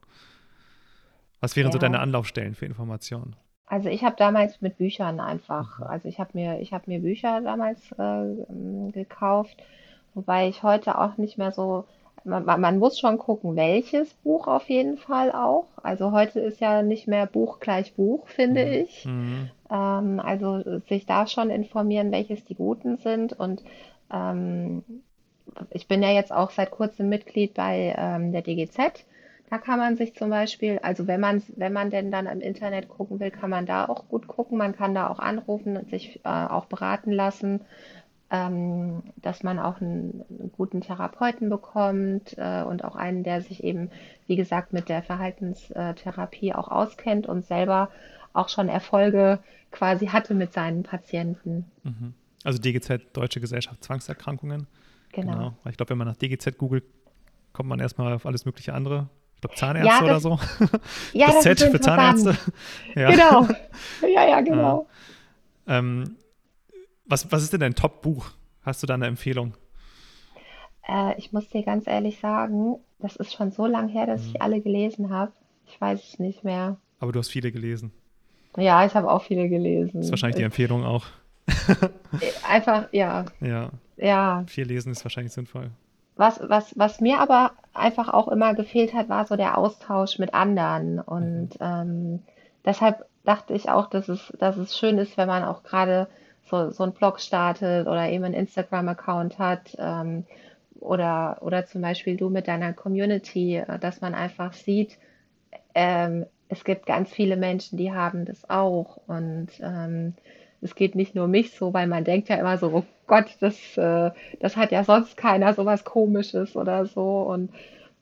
Was wären ja. so deine Anlaufstellen für Informationen? Also ich habe damals mit Büchern einfach, also ich habe mir, ich habe mir Bücher damals äh, gekauft, wobei ich heute auch nicht mehr so man, man muss schon gucken, welches Buch auf jeden Fall auch. Also heute ist ja nicht mehr Buch gleich Buch, finde mhm. ich. Ähm, also sich da schon informieren, welches die guten sind. Und ähm, ich bin ja jetzt auch seit kurzem Mitglied bei ähm, der DGZ. Da kann man sich zum Beispiel, also wenn man, wenn man denn dann im Internet gucken will, kann man da auch gut gucken. Man kann da auch anrufen und sich äh, auch beraten lassen ähm, dass man auch einen, einen guten Therapeuten bekommt äh, und auch einen, der sich eben, wie gesagt, mit der Verhaltenstherapie auch auskennt und selber auch schon Erfolge quasi hatte mit seinen Patienten. Mhm. Also DGZ, Deutsche Gesellschaft Zwangserkrankungen. Genau. genau. Ich glaube, wenn man nach DGZ googelt, kommt man erstmal auf alles mögliche andere. Ich glaube, Zahnärzte ja, das, oder so. Ja, das, das Z für Zahnärzte. ja. Genau. Ja, ja, genau. Ja. Ähm, was, was ist denn dein Top-Buch? Hast du da eine Empfehlung? Äh, ich muss dir ganz ehrlich sagen, das ist schon so lange her, dass mhm. ich alle gelesen habe. Ich weiß es nicht mehr. Aber du hast viele gelesen. Ja, ich habe auch viele gelesen. Das ist wahrscheinlich die Empfehlung auch. Einfach, ja. Ja. Ja. Viel lesen ist wahrscheinlich sinnvoll. Was, was, was mir aber einfach auch immer gefehlt hat, war so der Austausch mit anderen. Und mhm. ähm, deshalb dachte ich auch, dass es, dass es schön ist, wenn man auch gerade so, so einen Blog startet oder eben einen Instagram-Account hat ähm, oder, oder zum Beispiel du mit deiner Community, äh, dass man einfach sieht, ähm, es gibt ganz viele Menschen, die haben das auch. Und ähm, es geht nicht nur mich so, weil man denkt ja immer so, oh Gott, das, äh, das hat ja sonst keiner, sowas komisches oder so. Und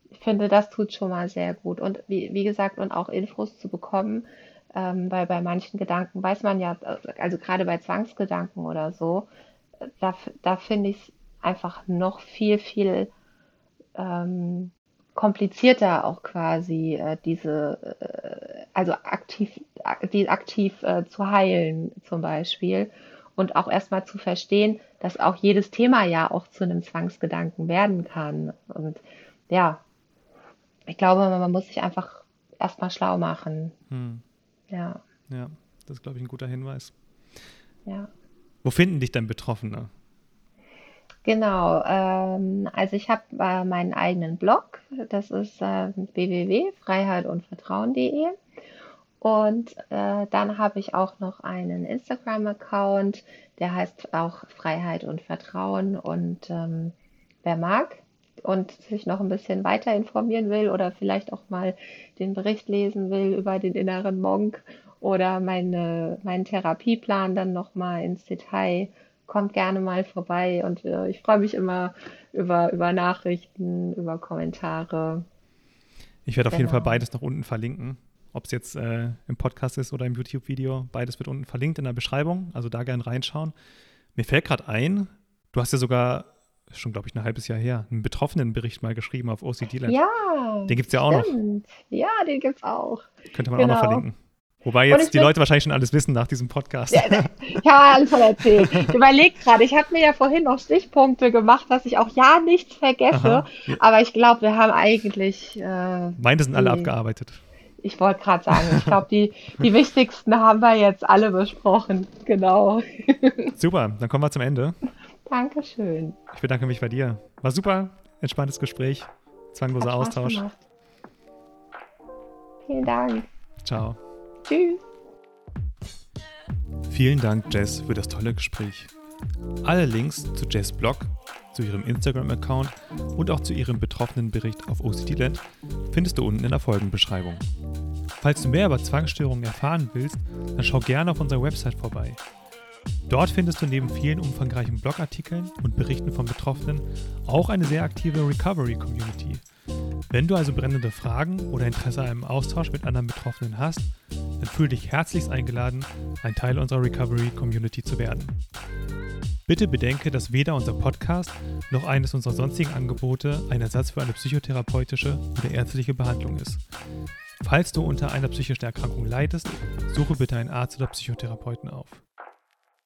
ich finde, das tut schon mal sehr gut. Und wie, wie gesagt, und auch Infos zu bekommen, ähm, weil bei manchen Gedanken weiß man ja, also gerade bei Zwangsgedanken oder so, da, da finde ich es einfach noch viel, viel ähm, komplizierter auch quasi äh, diese, äh, also aktiv, die aktiv äh, zu heilen zum Beispiel und auch erstmal zu verstehen, dass auch jedes Thema ja auch zu einem Zwangsgedanken werden kann. Und ja, ich glaube, man muss sich einfach erstmal schlau machen. Hm. Ja. Ja, das ist, glaube ich, ein guter Hinweis. Ja. Wo finden dich denn Betroffene? Genau, ähm, also ich habe äh, meinen eigenen Blog, das ist äh, www.freiheitundvertrauen.de und äh, dann habe ich auch noch einen Instagram-Account, der heißt auch Freiheit und Vertrauen und ähm, wer mag, und sich noch ein bisschen weiter informieren will oder vielleicht auch mal den Bericht lesen will über den inneren Monk oder meine, meinen Therapieplan dann noch mal ins Detail, kommt gerne mal vorbei und äh, ich freue mich immer über, über Nachrichten, über Kommentare. Ich werde auf genau. jeden Fall beides nach unten verlinken. Ob es jetzt äh, im Podcast ist oder im YouTube-Video, beides wird unten verlinkt in der Beschreibung. Also da gerne reinschauen. Mir fällt gerade ein, du hast ja sogar schon, glaube ich, ein halbes Jahr her, einen Betroffenenbericht mal geschrieben auf OCD Land. Ja. Den gibt es ja auch stimmt. noch. Ja, den gibt es auch. Könnte man genau. auch noch genau. verlinken. Wobei jetzt die Leute wahrscheinlich schon alles wissen nach diesem Podcast. Ja, ich habe alles schon erzählt. Ich überlege gerade, ich habe mir ja vorhin noch Stichpunkte gemacht, dass ich auch ja nichts vergesse. Aha. Aber ich glaube, wir haben eigentlich. Äh, Meine sind alle abgearbeitet. Ich wollte gerade sagen, ich glaube, die, die wichtigsten haben wir jetzt alle besprochen. Genau. Super, dann kommen wir zum Ende. Dankeschön. Ich bedanke mich bei dir. War super, entspanntes Gespräch, zwangloser Austausch. Gemacht. Vielen Dank. Ciao. Tschüss. Vielen Dank, Jess, für das tolle Gespräch. Alle Links zu Jess Blog, zu ihrem Instagram-Account und auch zu ihrem betroffenen Bericht auf OCD-Land findest du unten in der Folgenbeschreibung. Falls du mehr über Zwangsstörungen erfahren willst, dann schau gerne auf unserer Website vorbei. Dort findest du neben vielen umfangreichen Blogartikeln und Berichten von Betroffenen auch eine sehr aktive Recovery-Community. Wenn du also brennende Fragen oder Interesse an einem Austausch mit anderen Betroffenen hast, dann fühle dich herzlichst eingeladen, ein Teil unserer Recovery-Community zu werden. Bitte bedenke, dass weder unser Podcast noch eines unserer sonstigen Angebote ein Ersatz für eine psychotherapeutische oder ärztliche Behandlung ist. Falls du unter einer psychischen Erkrankung leidest, suche bitte einen Arzt oder Psychotherapeuten auf.